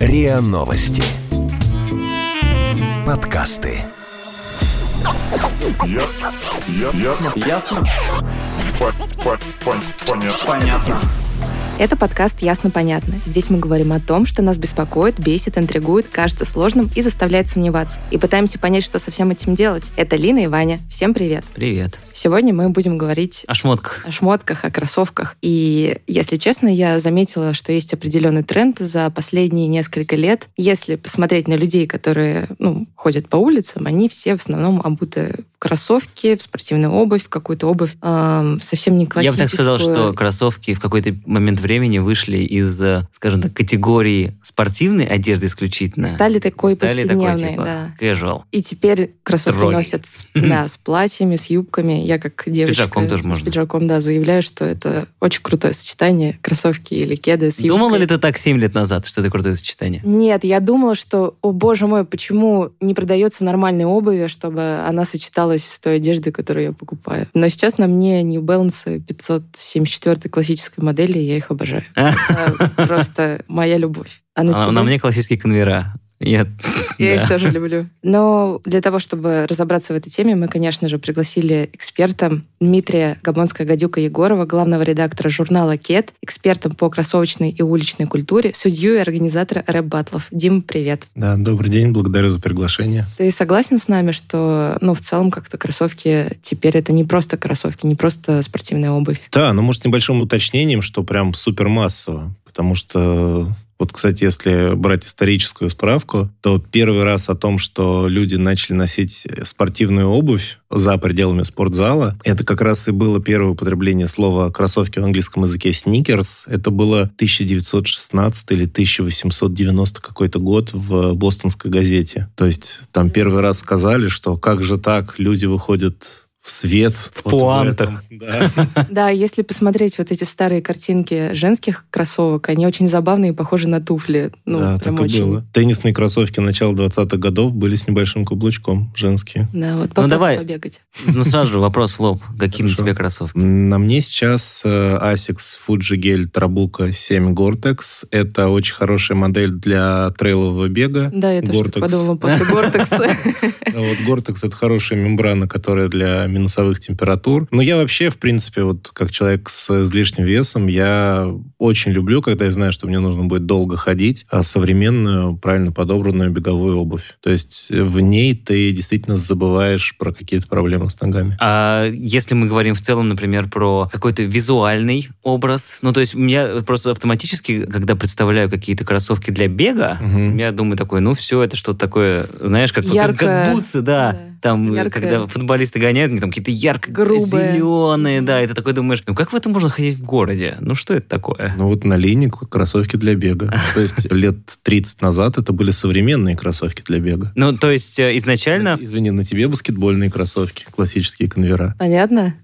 РИА Новости. Подкасты. Ясно. Я- Ясно. Ясно? По- по- пон- Понятно. Понятно. Это подкаст «Ясно-понятно». Здесь мы говорим о том, что нас беспокоит, бесит, интригует, кажется сложным и заставляет сомневаться. И пытаемся понять, что со всем этим делать. Это Лина и Ваня. Всем привет. Привет. Сегодня мы будем говорить О шмотках. о шмотках, о кроссовках. И, если честно, я заметила, что есть определенный тренд за последние несколько лет. Если посмотреть на людей, которые ну, ходят по улицам, они все в основном обуты в кроссовки, в спортивную обувь, в какую-то обувь эм, совсем не Я бы классическую. так сказал, что кроссовки в какой-то момент времени вышли из, скажем так, категории спортивной одежды исключительно. Стали такой Стали повседневной, типа, да. casual. И теперь кроссовки Строгий. носят да, с платьями, с юбками. Я как девочка... пиджаком тоже можно. С пиджаком, да, заявляю, что это очень крутое сочетание. Кроссовки или кеды с юбкой. Думала ли ты так 7 лет назад, что это крутое сочетание? Нет, я думала, что, о боже мой, почему не продается нормальной обуви, чтобы она сочеталась с той одеждой, которую я покупаю. Но сейчас на мне New Balance 574 классической модели, я их обожаю. Просто моя любовь. А на А на мне классические конвера. Я, Я да. их тоже люблю. Но для того, чтобы разобраться в этой теме, мы, конечно же, пригласили эксперта Дмитрия Габонская-Гадюка-Егорова, главного редактора журнала «Кет», экспертом по кроссовочной и уличной культуре, судью и организатора рэп-баттлов. Дим, привет. Да, добрый день, благодарю за приглашение. Ты согласен с нами, что, ну, в целом, как-то кроссовки теперь это не просто кроссовки, не просто спортивная обувь? Да, но может с небольшим уточнением, что прям супер массово, потому что вот, кстати, если брать историческую справку, то первый раз о том, что люди начали носить спортивную обувь за пределами спортзала, это как раз и было первое употребление слова кроссовки в английском языке сникерс. Это было 1916 или 1890 какой-то год в бостонской газете. То есть там первый раз сказали, что как же так, люди выходят в свет. В пуантах. этом. Да. Да, если посмотреть вот эти старые картинки женских кроссовок, они очень забавные и похожи на туфли. Ну, да, прям так и очень. было. Теннисные кроссовки начала 20-х годов были с небольшим каблучком, женские. Да, вот попробуй давай. побегать. Ну, сразу же вопрос в лоб. Какие на тебе кроссовки? На мне сейчас э, Asics Fuji Gel Trabuco 7 Gore-Tex. Это очень хорошая модель для трейлового бега. Да, я тоже Gore-Tex. подумала после Гортекса. Да, вот Gore-Tex это хорошая мембрана, которая для минусовых температур. Но я вообще, в принципе, вот как человек с излишним весом, я очень люблю, когда я знаю, что мне нужно будет долго ходить, а современную, правильно подобранную беговую обувь. То есть в ней ты действительно забываешь про какие-то проблемы с ногами. А если мы говорим в целом, например, про какой-то визуальный образ, ну, то есть я просто автоматически, когда представляю какие-то кроссовки для бега, Мгм. я думаю такой, ну, все, это что-то такое, знаешь, как, вот как- Яркое. как бутсы, да. Да. Там, Яркое. когда футболисты гоняют, они там какие-то ярко Грубое. зеленые, да, и ты такой думаешь, ну, как в этом можно ходить в городе? Ну, что это такое? Ну вот на линии кроссовки для бега. То есть лет 30 назад это были современные кроссовки для бега. Ну, то есть э, изначально... Извини, на тебе баскетбольные кроссовки, классические конвера. Понятно?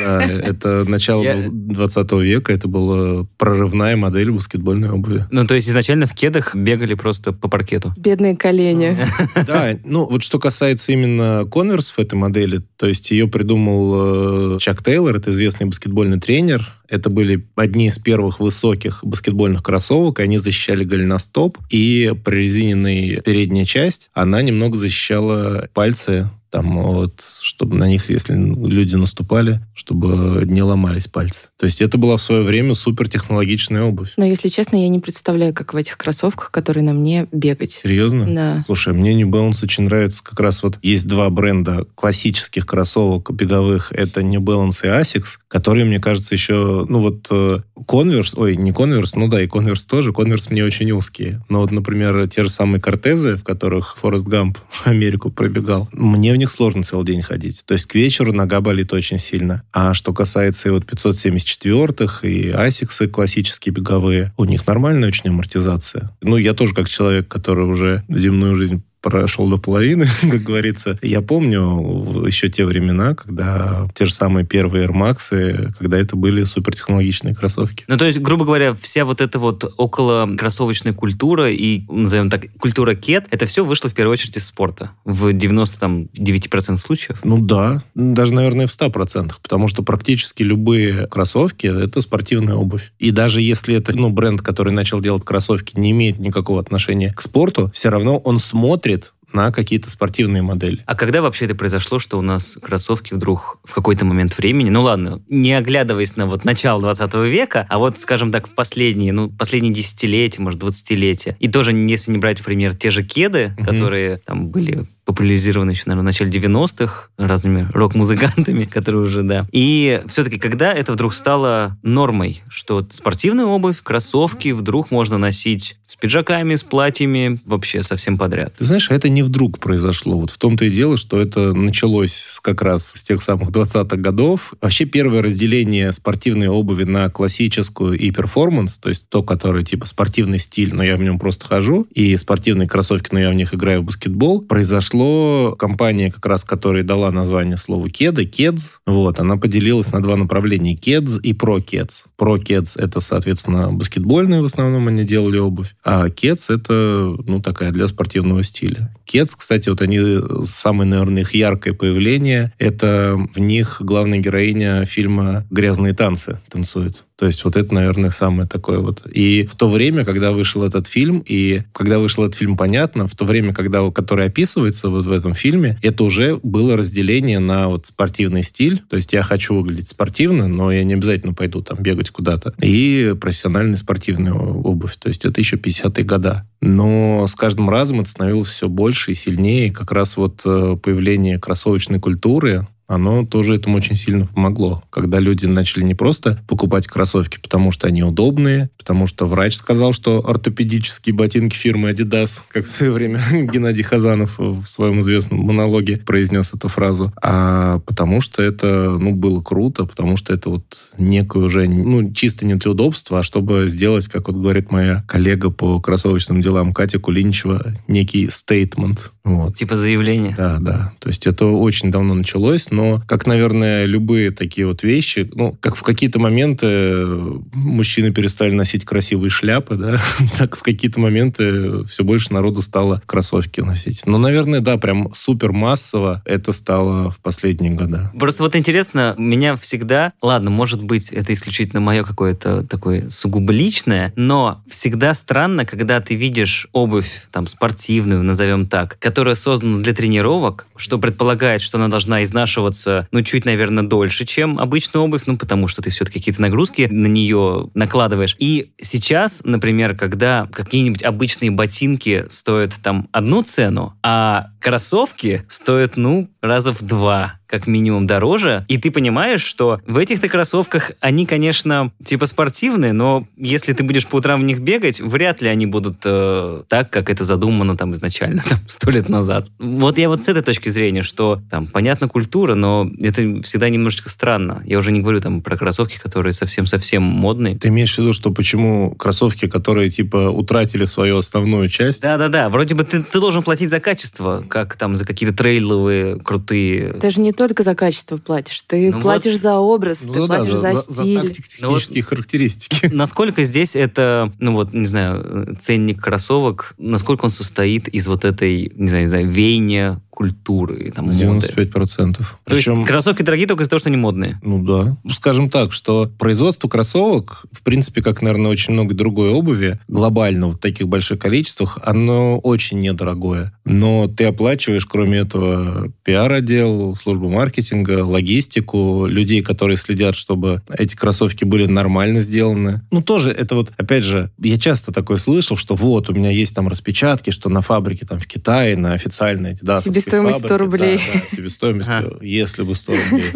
Да, это начало Я- 20 века, это была прорывная модель баскетбольной обуви. Ну, то есть изначально в кедах бегали просто по паркету. Бедные колени. Да, ну вот что касается именно конверсов этой модели, то есть ее придумал э, Чак Тейлор, это известный баскетбольный тренер. Это были одни из первых высоких баскетбольных кроссовок, они защищали голеностоп, и прорезиненная передняя часть, она немного защищала пальцы там вот, чтобы на них, если люди наступали, чтобы не ломались пальцы. То есть это была в свое время супертехнологичная обувь. Но, если честно, я не представляю, как в этих кроссовках, которые на мне, бегать. Серьезно? Да. Слушай, мне New Balance очень нравится. Как раз вот есть два бренда классических кроссовок беговых. Это New Balance и Asics, которые, мне кажется, еще... Ну вот э, Converse... Ой, не Converse, ну да, и Converse тоже. Converse мне очень узкие. Но вот, например, те же самые Кортезы, в которых Форест Гамп Америку пробегал, мне в них сложно целый день ходить. То есть к вечеру нога болит очень сильно. А что касается и вот 574-х, и Asics классические беговые, у них нормальная очень амортизация. Ну, я тоже как человек, который уже земную жизнь прошел до половины, как говорится. Я помню еще те времена, когда те же самые первые Air Max, когда это были супертехнологичные кроссовки. Ну, то есть, грубо говоря, вся вот эта вот около кроссовочная культура и, назовем так, культура кет, это все вышло в первую очередь из спорта. В 99% случаев. Ну да, даже, наверное, в 100%, потому что практически любые кроссовки — это спортивная обувь. И даже если это ну, бренд, который начал делать кроссовки, не имеет никакого отношения к спорту, все равно он смотрит на какие-то спортивные модели. А когда вообще это произошло, что у нас кроссовки вдруг в какой-то момент времени, ну ладно, не оглядываясь на вот начало 20 века, а вот, скажем так, в последние, ну, последние десятилетия, может, двадцатилетия, и тоже, если не брать, например, те же кеды, угу. которые там были популяризированы еще, наверное, в начале 90-х разными рок-музыкантами, которые уже, да. И все-таки, когда это вдруг стало нормой, что спортивная обувь, кроссовки вдруг можно носить с пиджаками, с платьями, вообще совсем подряд. Ты знаешь, это не вдруг произошло. Вот в том-то и дело, что это началось как раз с тех самых 20-х годов. Вообще первое разделение спортивной обуви на классическую и перформанс, то есть то, которое типа спортивный стиль, но я в нем просто хожу, и спортивные кроссовки, но я в них играю в баскетбол, произошло произошло, компания, как раз которая дала название слову кеды, кедс, вот, она поделилась на два направления, кедс и про кедс. Про кедс это, соответственно, баскетбольные в основном они делали обувь, а кедс это, ну, такая для спортивного стиля. Кедс, кстати, вот они, самое, наверное, их яркое появление, это в них главная героиня фильма «Грязные танцы» танцует. То есть вот это, наверное, самое такое вот. И в то время, когда вышел этот фильм, и когда вышел этот фильм, понятно, в то время, когда, который описывается вот в этом фильме, это уже было разделение на вот спортивный стиль. То есть я хочу выглядеть спортивно, но я не обязательно пойду там бегать куда-то. И профессиональная спортивная обувь. То есть это еще 50-е года. Но с каждым разом это становилось все больше и сильнее. Как раз вот э, появление кроссовочной культуры, оно тоже этому очень сильно помогло. Когда люди начали не просто покупать кроссовки, потому что они удобные, потому что врач сказал, что ортопедические ботинки фирмы Adidas, как в свое время Геннадий Хазанов в своем известном монологе произнес эту фразу, а потому что это ну, было круто, потому что это вот некое уже, ну, чисто не для удобства, а чтобы сделать, как вот говорит моя коллега по кроссовочным делам Катя Кулиничева, некий стейтмент. Вот. Типа заявление. Да, да. То есть это очень давно началось, но, как, наверное, любые такие вот вещи, ну, как в какие-то моменты мужчины перестали носить красивые шляпы, да, так в какие-то моменты все больше народу стало кроссовки носить. Но, наверное, да, прям супер массово это стало в последние годы. Просто вот интересно, меня всегда, ладно, может быть, это исключительно мое какое-то такое сугубо личное, но всегда странно, когда ты видишь обувь там спортивную, назовем так, которая создана для тренировок, что предполагает, что она должна изнашивать поддерживаться, ну, чуть, наверное, дольше, чем обычная обувь, ну, потому что ты все-таки какие-то нагрузки на нее накладываешь. И сейчас, например, когда какие-нибудь обычные ботинки стоят там одну цену, а кроссовки стоят, ну, раза в два как минимум дороже, и ты понимаешь, что в этих-то кроссовках они, конечно, типа спортивные, но если ты будешь по утрам в них бегать, вряд ли они будут э, так, как это задумано там изначально, там, сто лет назад. Вот я вот с этой точки зрения, что там, понятно, культура, но это всегда немножечко странно. Я уже не говорю там про кроссовки, которые совсем-совсем модные. Ты имеешь в виду, что почему кроссовки, которые типа утратили свою основную часть? Да-да-да, вроде бы ты, ты должен платить за качество, как там за какие-то трейловые крутые... Даже не только за качество платишь, ты ну платишь вот, за образ, ну, ты да, платишь за, за стиль. За тактико-технические ну, вот, характеристики. Насколько здесь это, ну вот, не знаю, ценник кроссовок, насколько он состоит из вот этой, не знаю, не знаю, веяния, культуры, там, 95%. процентов. То Причем, есть кроссовки дорогие только из-за того, что они модные? Ну да. Скажем так, что производство кроссовок, в принципе, как, наверное, очень много другой обуви, глобально в таких больших количествах, оно очень недорогое. Но ты оплачиваешь, кроме этого, пиар-отдел, службу маркетинга, логистику, людей, которые следят, чтобы эти кроссовки были нормально сделаны. Ну, тоже это вот, опять же, я часто такое слышал, что вот, у меня есть там распечатки, что на фабрике там в Китае, на официальной Adidas Себестоимость 100 фабрики. рублей. Да, да, себестоимость, Ага. если бы 100 рублей.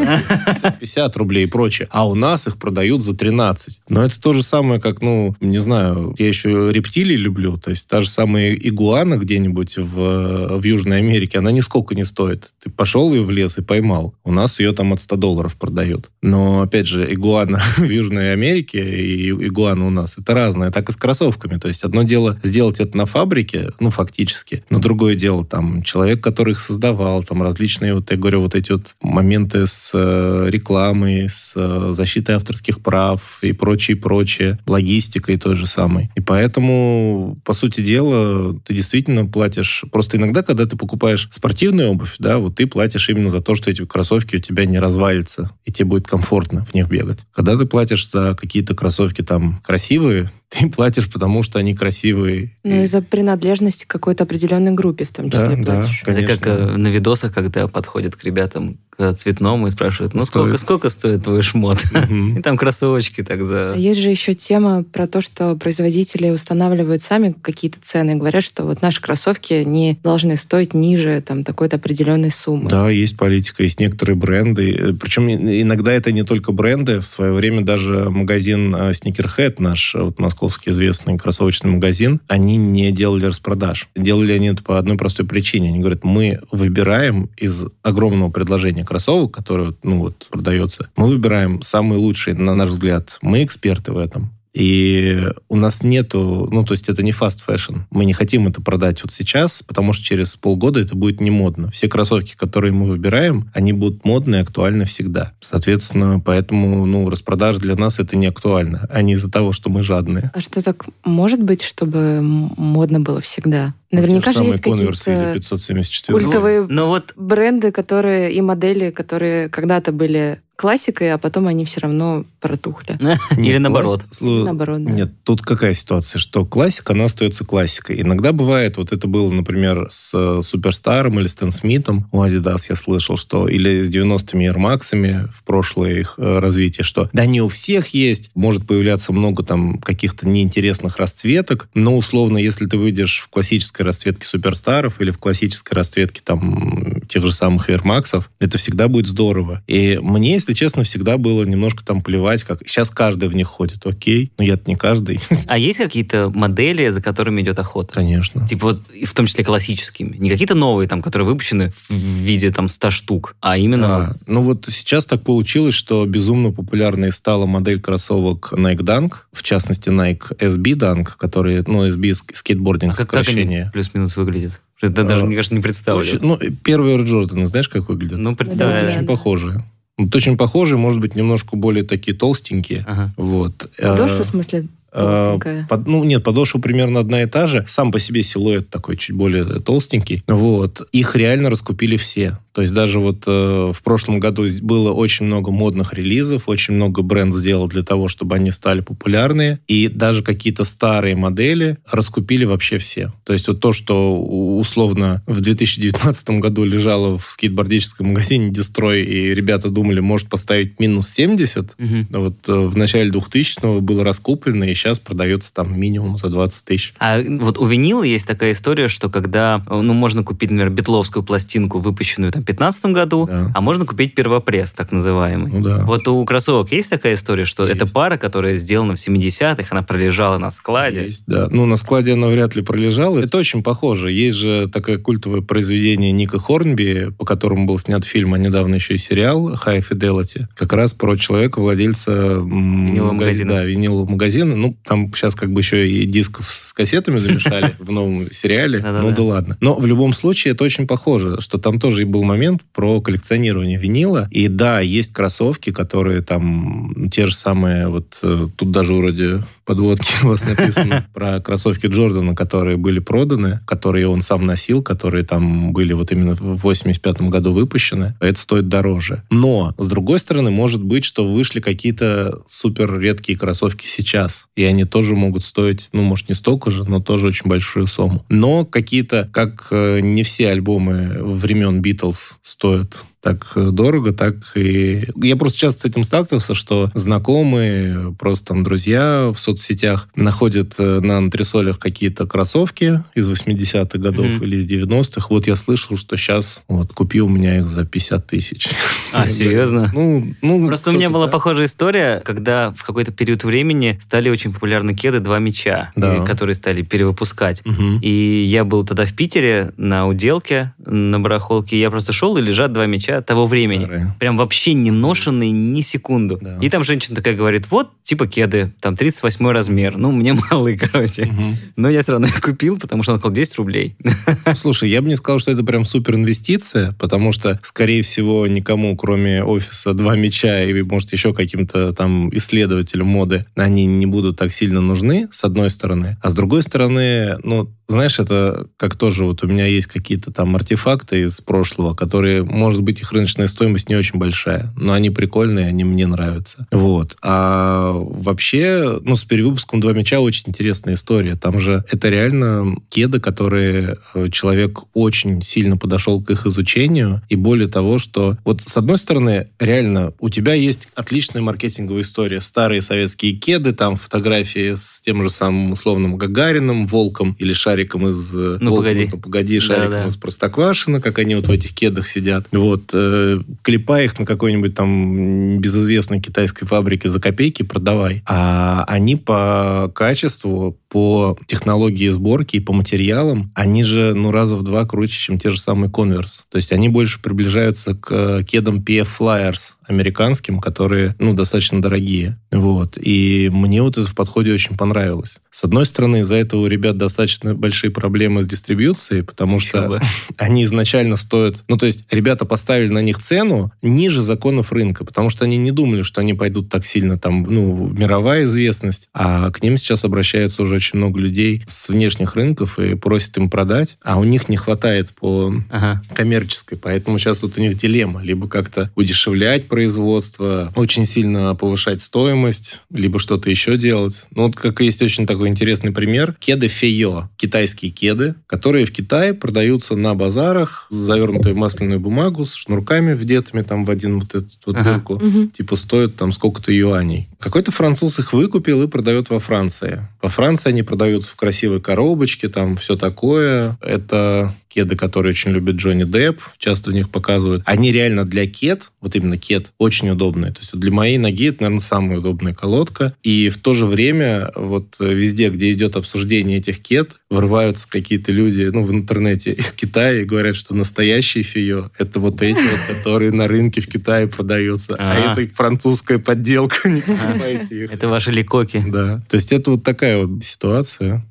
50 рублей и прочее. А у нас их продают за 13. Но это то же самое, как, ну, не знаю, я еще рептилий люблю. То есть та же самая игуана где-нибудь в, в Южной Америке, она нисколько не стоит. Ты пошел ее в лес и поймал. У нас ее там от 100 долларов продают. Но, опять же, игуана в Южной Америке и игуана у нас, это разное. Так и с кроссовками. То есть одно дело сделать это на фабрике, ну, фактически. Но другое дело, там, человек, который их создавал, там, различные, вот я говорю, вот эти вот моменты с э, рекламой, с э, защитой авторских прав и прочее, прочее, логистикой той же самой. И поэтому, по сути дела, ты действительно платишь... Просто иногда, когда ты покупаешь спортивную обувь, да, вот ты платишь именно за то, что эти кроссовки у тебя не развалятся, и тебе будет комфортно в них бегать. Когда ты платишь за какие-то кроссовки там красивые, ты платишь, потому что они красивые. Ну, И- из-за принадлежности к какой-то определенной группе в том числе Да, да, платишь. Это конечно. как э, на видосах, когда подходят к ребятам к цветному и спрашивают, ну сколько, Стоит. сколько стоит твой шмот? И там кроссовочки так за... А Есть же еще тема про то, что производители устанавливают сами какие-то цены, говорят, что вот наши кроссовки не должны стоить ниже там такой-то определенной суммы. Да, есть политика, есть некоторые бренды. Э, Причем иногда это не только бренды. В свое время даже магазин э, Sneakerhead, наш э, вот, московский известный кроссовочный магазин, они не делали распродаж. Делали они это по одной простой причине. Они говорят, мы выбираем из огромного предложения кроссовок, которое ну, вот, продается, мы выбираем самые лучшие, на наш взгляд. Мы эксперты в этом. И у нас нету, ну, то есть это не fast fashion. Мы не хотим это продать вот сейчас, потому что через полгода это будет не модно. Все кроссовки, которые мы выбираем, они будут модны и актуальны всегда. Соответственно, поэтому, ну, распродажа для нас это не актуально, а не из-за того, что мы жадные. А что так может быть, чтобы модно было всегда? Наверняка же есть какие-то 574. культовые Ну вот бренды, которые и модели, которые когда-то были классикой, а потом они все равно протухли. Или наоборот. Наоборот, да. Нет, тут какая ситуация, что классика, она остается классикой. Иногда бывает, вот это было, например, с э, Суперстаром или Стэн Смитом у Adidas, я слышал, что или с 90-ми Air Max'ами в прошлое их э, развитие, что да не у всех есть, может появляться много там каких-то неинтересных расцветок, но условно, если ты выйдешь в классической расцветке Суперстаров или в классической расцветке там тех же самых Air Max'ов, это всегда будет здорово. И мне, если честно, всегда было немножко там плевать, как сейчас каждый в них ходит, окей, но я-то не каждый, А есть какие-то модели, за которыми идет охота? конечно. Типа вот, в том числе классическими. Не какие-то новые, там, которые выпущены в виде там 100 штук, а именно... Да. Ну вот сейчас так получилось, что безумно популярной стала модель кроссовок Nike Dunk, в частности Nike SB Dunk, которые, ну, SB ск- скейтбординг а как, плюс-минус выглядят? Это даже, А, мне кажется, не представлю. Очень- ну, первые Air Jordan, знаешь, как выглядят? Ну, Да, представляю. очень похожие. Вот очень похожие, может быть, немножко более такие толстенькие. Ага. Вот. Подошва, Э, в смысле, толстенькая. под- ну, нет, подошва примерно одна и та же. Сам по себе силуэт такой чуть более толстенький. Вот. Их реально раскупили все. То есть даже вот э, в прошлом году было очень много модных релизов, очень много бренд сделал для того, чтобы они стали популярные. И даже какие-то старые модели раскупили вообще все. То есть вот то, что условно в 2019 году лежало в скейтбордическом магазине Дестрой, и ребята думали, может поставить минус 70, Мгм. ну, Вот э, в начале 2000-го было раскуплено, и сейчас продается там минимум за 20 тысяч. А вот у винила есть такая история, что когда, ну, можно купить, например, битловскую пластинку, выпущенную там в 15 году, Да. а можно купить первопресс, так называемый. Ну да. Вот у кроссовок есть такая история, что Есть. это пара, которая сделана в 70-х, она пролежала на складе. Есть, да. Ну, на складе она вряд ли пролежала. Это очень похоже. Есть же такое культовое произведение Ника Хорнби, по которому был снят фильм, а недавно еще и сериал «High Fidelity». Как раз про человека, владельца Винилового магазина. Да, винилового магазина. Ну, там сейчас как бы еще и дисков с кассетами замешали в новом сериале. Ну да ладно. Но в любом случае это очень похоже, что там тоже и был момент про коллекционирование винила. И да, есть кроссовки, которые там те же самые, вот э, тут даже вроде подводки у вас написано про кроссовки Джордана, которые были проданы, которые он сам носил, которые там были вот именно в 85 году выпущены. Это стоит дороже. Но, с другой стороны, может быть, что вышли какие-то супер редкие кроссовки сейчас. И они тоже могут стоить, ну, может, не столько же, но тоже очень большую сумму. Но какие-то, как э, не все альбомы времен Битлз стоят так э, дорого, так и... Я просто часто с этим сталкивался, что знакомые, просто там друзья в соцсетях находят э, на антресолях какие-то кроссовки из 80-х годов Мгм. или из 90-х. Вот я слышал, что сейчас вот купил у меня их за 50 тысяч. А, серьезно? Ну, ну, Просто у меня была похожая история, когда в какой-то период времени стали очень популярны кеды «Два мяча», Да. и- которые стали перевыпускать. И я был тогда в Питере на уделке, на барахолке, я просто шел, и лежат два мяча того времени. Старые. Прям вообще не ношенные ни секунду. Да. И там женщина такая говорит, вот, типа кеды, там 38 размер. Ну, мне малые, короче. Мгм. Но я все равно их купил, потому что он сказал 10 рублей. Слушай, я бы не сказал, что это прям супер инвестиция, потому что, скорее всего, никому, кроме офиса «Два мяча» и, может, еще каким-то там исследователям моды, они не будут так сильно нужны, с одной стороны. А с другой стороны, ну, знаешь, это как тоже вот у меня есть какие-то там артефакты из прошлого, которые, может быть, их рыночная стоимость не очень большая, но они прикольные, они мне нравятся. Вот. А вообще, ну, с перевыпуском «Два мяча» очень интересная история. Там же это реально кеды, которые э, человек очень сильно подошел к их изучению. И более того, что вот с одной стороны, реально, у тебя есть отличная маркетинговая история. Старые советские кеды, там фотографии с тем же самым условным Гагарином, Волком или Шариком из... э, Ну, «Волк, погоди». ну, погоди, Шариком Да-да. из Простоквашино, как они вот в этих кедах сидят. Вот. Э, клепай их на какой-нибудь там безызвестной китайской фабрике за копейки, продавай. А они по качеству, по технологии сборки и по материалам, они же, ну, раза в два круче, чем те же самые Converse. То есть они больше приближаются к э, кедам PF Flyers американским, которые, ну, достаточно дорогие. Вот. И мне вот это в подходе очень понравилось. С одной стороны, из-за этого у ребят достаточно большие проблемы с дистрибьюцией, потому что Еще бы. они изначально стоят... Ну, то есть ребята поставили на них цену ниже законов рынка, потому что они не думали, что они пойдут так сильно там, ну, мировая известность, а к ним сейчас обращаются уже очень много людей с внешних рынков и просят им продать, а у них не хватает по Ага. коммерческой, поэтому сейчас вот у них дилемма. Либо как-то удешевлять производство, очень сильно повышать стоимость, либо что-то еще делать. Ну, вот как есть очень такой интересный пример. Кеды Фейо. Китайские кеды, которые в Китае продаются на базарах, завернутые в масляную бумагу, с шнурками вдетыми там в один вот эту вот Ага. дырку. Мгм. Типа стоят там сколько-то юаней. Какой-то француз их выкупил и продает во Франции. Во Франции они продаются в красивой коробочке, там все такое. Это кеды, которые очень любит Джонни Депп, часто в них показывают. Они реально для кед, вот именно кед, очень удобные. То есть для моей ноги это, наверное, самая удобная колодка. И в то же время вот везде, где идет обсуждение этих кед, врываются какие-то люди, ну, в интернете из Китая и говорят, что настоящие фио это вот эти вот, которые на рынке в Китае продаются. А А. это французская подделка, не покупайте их. Это ваши ликоки. Да. То есть это вот такая вот ситуация.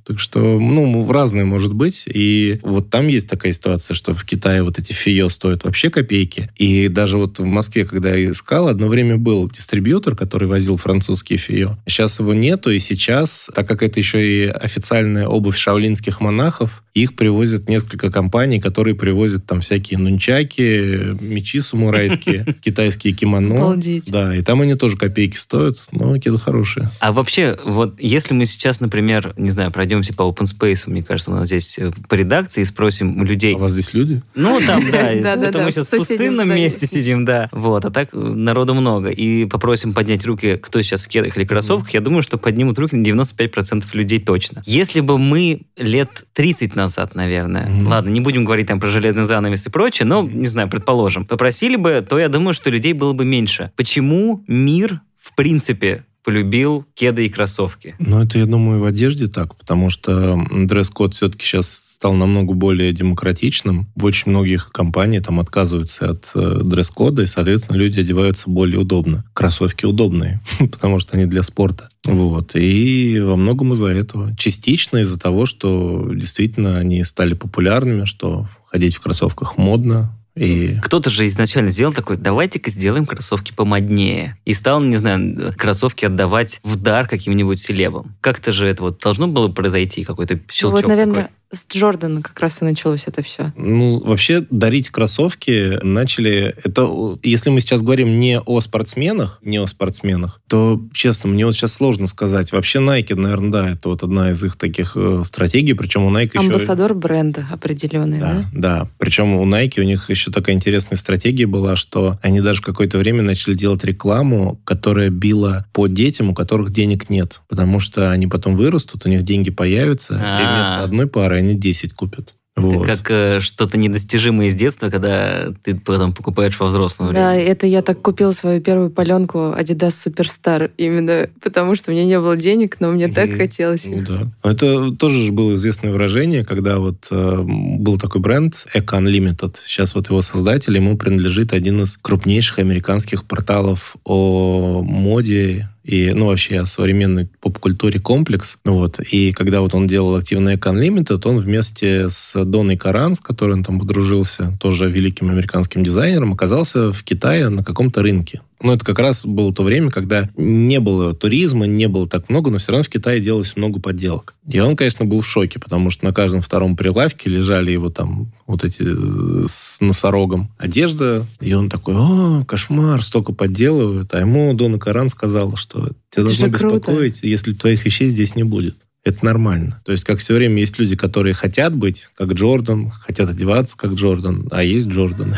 Так что, ну, разное может быть. И вот там есть такая ситуация, что в Китае вот эти фио стоят вообще копейки. И даже вот в Москве, когда я искал, одно время был дистрибьютор, который возил французские фио. Сейчас его нету, и сейчас, так как это еще и официальная обувь шаолинских монахов, их привозят несколько компаний, которые привозят там всякие нунчаки, мечи самурайские, китайские кимоно. Обалдеть. Да, и там они тоже копейки стоят, но кеды хорошие. А вообще, вот если мы сейчас, например, не знаю, пройдемся по open space, мне кажется, у нас здесь э, по редакции, и спросим у людей, А у вас здесь люди? Ну, там, да, это мы сейчас в пустынном месте сидим, да. Вот, а так э, народу много. И попросим поднять руки, кто сейчас в кедах или кроссовках, я думаю, что поднимут руки на 95% людей точно. Если бы мы лет 30 назад, наверное, ладно, не будем говорить там про железный занавес и прочее, но, не знаю, предположим, попросили бы, то я думаю, что людей было бы меньше. Почему мир, в принципе, полюбил кеды и кроссовки? Ну, это, я думаю, в одежде так, потому что дресс-код все-таки сейчас стал намного более демократичным. В очень многих компаниях там отказываются от э, дресс-кода, и, соответственно, люди одеваются более удобно. Кроссовки удобные, потому что они для спорта. Вот. И во многом из-за этого. Частично из-за того, что действительно они стали популярными, что ходить в кроссовках модно, и Кто-то же изначально сделал такой, давайте-ка сделаем кроссовки помоднее. И стал, не знаю, кроссовки отдавать в дар каким-нибудь селебам. Как-то же это вот должно было произойти, какой-то щелчок вот, наверное, такой. С Джордана как раз и началось это все. Ну, вообще, дарить кроссовки начали... Это, если мы сейчас говорим не о спортсменах, не о спортсменах, то, честно, мне вот сейчас сложно сказать. Вообще, Nike, наверное, да, это вот одна из их таких э, стратегий, причем у Nike еще... Амбассадор бренда определенный, да? Да, да. Причем у Nike у них еще такая интересная стратегия была, что они даже какое-то время начали делать рекламу, которая била по детям, у которых денег нет. Потому что они потом вырастут, у них деньги появятся, и А. вместо одной пары они 10 купят. Это Вот. как э, что-то недостижимое из детства, когда ты потом покупаешь во взрослом Да, это я так купила свою первую паленку Adidas Superstar, именно потому что у меня не было денег, но мне так Мгм. хотелось Ну их. да. Это тоже же было известное выражение, когда вот э, был такой бренд Eco Unlimited. Сейчас вот его создатель, ему принадлежит один из крупнейших американских порталов о моде и, ну, вообще о современной поп-культуре комплекс. Ну Вот. И когда вот он делал активно Eco Unlimited, он вместе с Доной Каран, с которой он там подружился, тоже великим американским дизайнером, оказался в Китае на каком-то рынке. Ну, это как раз было то время, когда не было туризма, не было так много, но все равно в Китае делалось много подделок. И он, конечно, был в шоке, потому что на каждом втором прилавке лежали его там вот эти э, с носорогом одежда, и он такой, о, кошмар, столько подделывают. А ему Дона Каран сказала, что тебя Это должно же круто. беспокоить, если твоих вещей здесь не будет. Это нормально. То есть, как все время есть люди, которые хотят быть как Джордан, хотят одеваться как Джордан, а есть Джордан.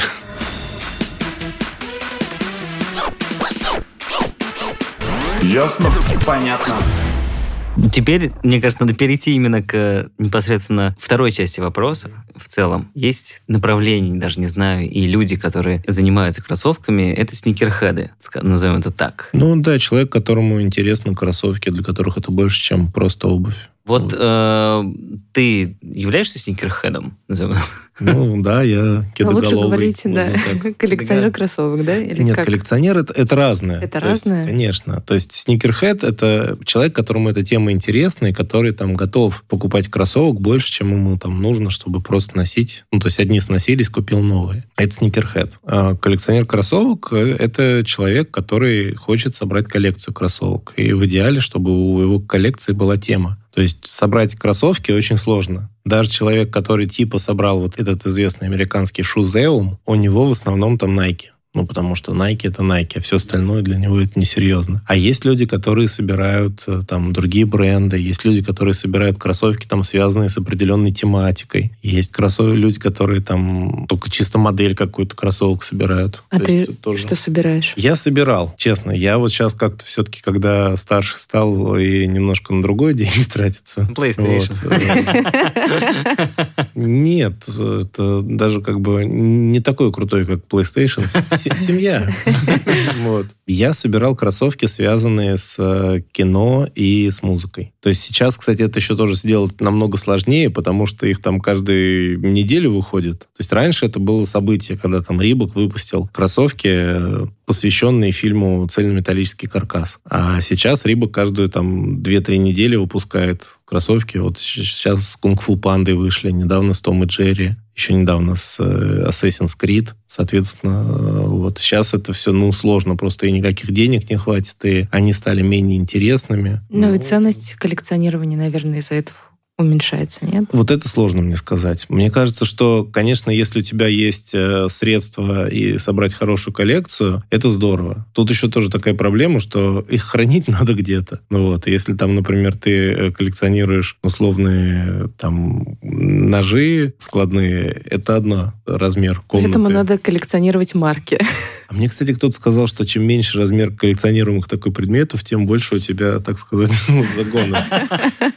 Ясно? Понятно. Теперь, мне кажется, надо перейти именно к непосредственно второй части вопроса. В целом, есть направление, даже не знаю, и люди, которые занимаются кроссовками, это сникерхеды, назовем это так. Ну да, человек, которому интересны кроссовки, для которых это больше, чем просто обувь. Вот э, ты являешься сникерхедом? Ну да, я Ну, кедоголовый. лучше говорите, да, коллекционер кроссовок, да? Или Нет, как? коллекционер это, это разное. Это То есть, разное? конечно. То есть сникерхед это человек, которому эта тема интересна, и который там готов покупать кроссовок больше, чем ему там нужно, чтобы просто носить. Ну, то есть одни сносились, купил новые. Это сникерхед. А коллекционер кроссовок это человек, который хочет собрать коллекцию кроссовок. И в идеале, чтобы у его коллекции была тема. То есть собрать кроссовки очень сложно. Даже человек, который типа собрал вот этот известный американский шузеум, у него в основном там Nike. Ну, потому что Nike это Nike, а все остальное для него это несерьезно. А есть люди, которые собирают э, там другие бренды, есть люди, которые собирают кроссовки, там, связанные с определенной тематикой. Есть кроссовки, люди, которые там только чисто модель какую-то кроссовок собирают. А То ты есть тоже- что собираешь? я собирал, честно. Я вот сейчас как-то все-таки, когда старше стал и немножко на другое деньги тратится. PlayStation. Вот. Нет, это даже как бы не такой крутой, как PlayStation. Семья. Вот. Я собирал кроссовки, связанные с э, кино и с музыкой. То есть сейчас, кстати, это еще тоже сделать намного сложнее, потому что их там каждую неделю выходит. То есть раньше это было событие, когда там Рибок выпустил кроссовки, э, посвященные фильму «Цельнометаллический каркас». А сейчас Рибок каждую там 2-3 недели выпускает кроссовки. Вот сейчас с Кунг-фу Пандой вышли, недавно с Том и Джерри, еще недавно с э, Assassin's Creed. Соответственно, э, вот сейчас это все, ну, сложно, просто и никаких денег не хватит, и они стали менее интересными. Ну и ценность коллекционирования, наверное, из-за этого уменьшается, нет? Вот это сложно мне сказать. Мне кажется, что, конечно, если у тебя есть э, средства и собрать хорошую коллекцию, это здорово. Тут еще тоже такая проблема, что их хранить надо где-то. Ну вот, если там, например, ты э, коллекционируешь условные там ножи складные, это одно размер комнаты. Поэтому надо коллекционировать марки. А мне, кстати, кто-то сказал, что чем меньше размер коллекционируемых такой предметов, тем больше у тебя, так сказать, ну, загонов.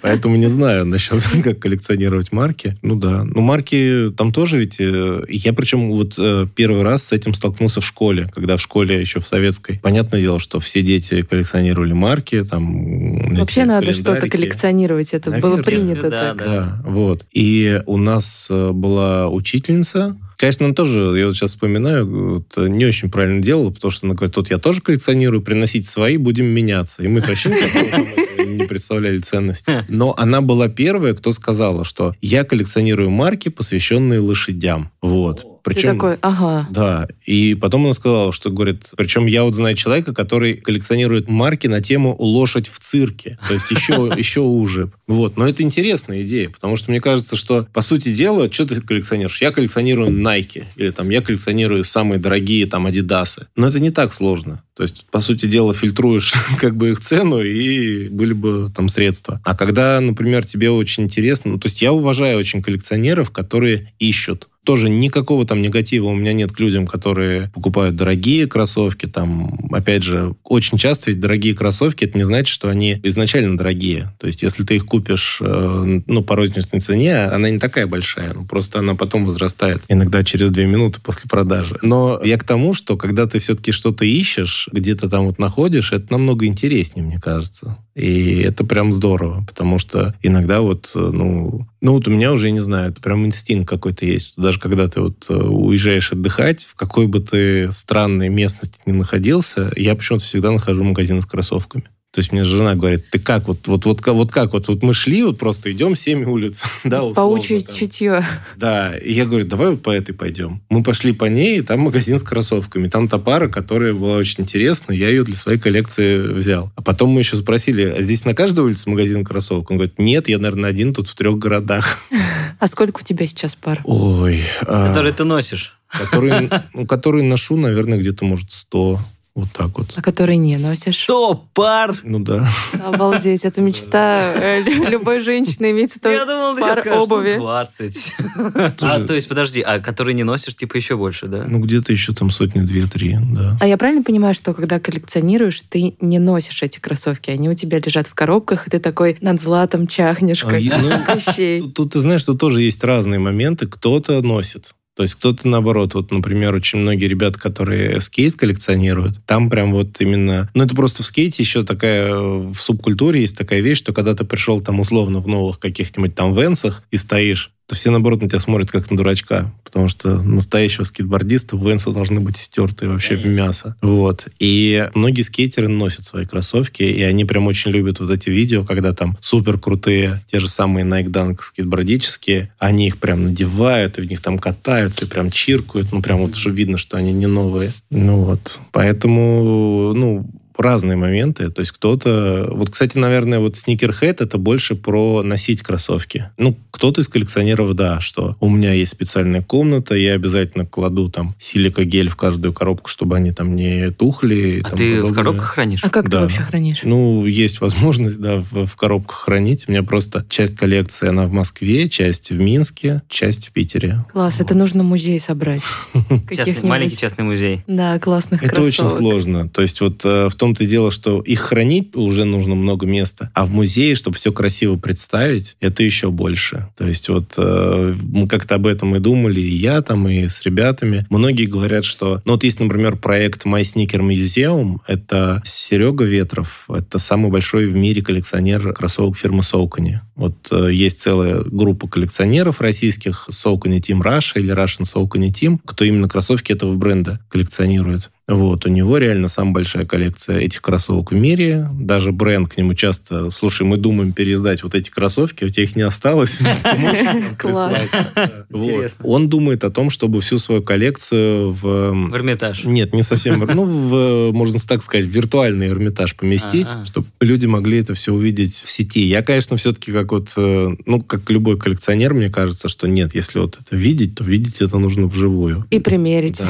Поэтому не знаю насчет, как коллекционировать марки. Ну да. Ну, марки там тоже ведь... э, Я причем вот э, первый раз с этим столкнулся в школе, когда в школе еще в советской. Понятное дело, что все дети коллекционировали марки, там... Вообще надо что-то коллекционировать. Это было Наверное, принято да, так. да. Да, вот. И у нас э, была учительница. Конечно, она тоже, я вот сейчас вспоминаю, вот, э, не очень правильно делала, потому что она говорит, тут я тоже коллекционирую, приносите свои, будем меняться. И мы вообще не представляли ценности. Но она была первая, кто сказала, что я коллекционирую марки, посвященные лошадям. Вот. Причем, Ты такой, ага. Да. И потом она сказала, что, говорит, причем я вот знаю человека, который коллекционирует марки на тему «лошадь в цирке». То есть еще, еще уже. Вот. Но это интересная идея, потому что мне кажется, что, по сути дела, что ты коллекционируешь? Я коллекционирую Nike, или там я коллекционирую самые дорогие там Адидасы. Но это не так сложно. То есть, по сути дела, фильтруешь как бы их цену, и были бы там средства. А когда, например, тебе очень интересно... Ну, то есть я уважаю очень коллекционеров, которые ищут тоже никакого там негатива у меня нет к людям, которые покупают дорогие кроссовки. Там, опять же, очень часто ведь дорогие кроссовки, это не значит, что они изначально дорогие. То есть, если ты их купишь, э, ну, по розничной цене, она не такая большая. Ну, просто она потом возрастает. Иногда через две минуты после продажи. Но я к тому, что когда ты все-таки что-то ищешь, где-то там вот находишь, это намного интереснее, мне кажется. И это прям здорово, потому что иногда вот, э, ну, ну вот у меня уже, я не знаю, это прям инстинкт какой-то есть. Даже когда ты вот э, уезжаешь отдыхать, в какой бы ты странной местности ни находился, я почему-то всегда нахожу магазин с кроссовками. То есть мне жена говорит, ты как вот, вот, вот, вот как вот, вот мы шли, вот просто идем семь улиц, да, условно, Паучье чутье. Да, и я говорю, давай вот по этой пойдем. Мы пошли по ней, и там магазин с кроссовками. Там та пара, которая была очень интересна, я ее для своей коллекции взял. А потом мы еще спросили, а здесь на каждой улице магазин кроссовок? Он говорит, нет, я, наверное, один тут в трех городах. А сколько у тебя сейчас пар? Ой. а, Который ты носишь. который, ну, который ношу, наверное, где-то, может, 100. Вот так вот. А который не носишь? Что, пар? Ну да. Обалдеть, это мечта э, лю- любой женщины иметь сто Я думал, ты сейчас скажешь, ну, обуви. 20. А, то есть, подожди, а который не носишь, типа, еще больше, да? Ну, где-то еще там сотни две-три, да. А я правильно понимаю, что когда коллекционируешь, ты не носишь эти кроссовки, они у тебя лежат в коробках, и ты такой над златом чахнешь, А, как ну, тут ты знаешь, что тоже есть разные моменты. Кто-то носит. То есть кто-то наоборот, вот, например, очень многие ребята, которые скейт коллекционируют, там прям вот именно... Ну, это просто в скейте еще такая... В субкультуре есть такая вещь, что когда ты пришел там условно в новых каких-нибудь там венсах и стоишь, то все, наоборот, на тебя смотрят как на дурачка. Потому что настоящего скейтбордиста венсы должны быть стертые вообще в мясо. Вот. И многие скейтеры носят свои кроссовки, и они прям очень любят вот эти видео, когда там супер крутые, те же самые Nike Dunk скейтбордические, они их прям надевают, и в них там катаются, и прям чиркают. Ну, прям вот уже видно, что они не новые. Ну вот. Поэтому, ну, разные моменты. То есть кто-то... Вот, кстати, наверное, вот сникерхед это больше про носить кроссовки. Ну, кто-то из коллекционеров, да, что у меня есть специальная комната, я обязательно кладу там силикогель в каждую коробку, чтобы они там не тухли. А ты в подобное. коробках хранишь? А как ты Да. вообще хранишь? Ну, есть возможность, да, в, в коробках хранить. У меня просто часть коллекции, она в Москве, часть в Минске, часть в Питере. Класс, это нужно музей собрать. Частный- маленький частный музей. Да, классных Это очень кроссовок. сложно. То есть вот э, в том-то и дело, что их хранить уже нужно много места, а в музее, чтобы все красиво представить, это еще больше. То есть вот э, мы как-то об этом и думали, и я там, и с ребятами. Многие говорят, что... Ну вот есть, например, проект My Sneaker Museum. Это Серега Ветров. Это самый большой в мире коллекционер кроссовок фирмы Соукани. Вот э, есть целая группа коллекционеров российских Соукани Team Russia или Russian Соукани Team, кто именно кроссовки этого бренда коллекционирует. Вот, у него реально самая большая коллекция этих кроссовок в мире. Даже бренд к нему часто, слушай, мы думаем переиздать вот эти кроссовки, у тебя их не осталось. Ты можешь нам Класс. прислать?» Вот. Интересно. Он думает о том, чтобы всю свою коллекцию в... В Эрмитаж. Нет, не совсем. Ну, в, можно так сказать, в виртуальный Эрмитаж поместить, чтобы люди могли это все увидеть в сети. Я, конечно, все-таки как вот, э, ну, как любой коллекционер, мне кажется, что нет, если вот это видеть, то видеть это нужно вживую. И примерить.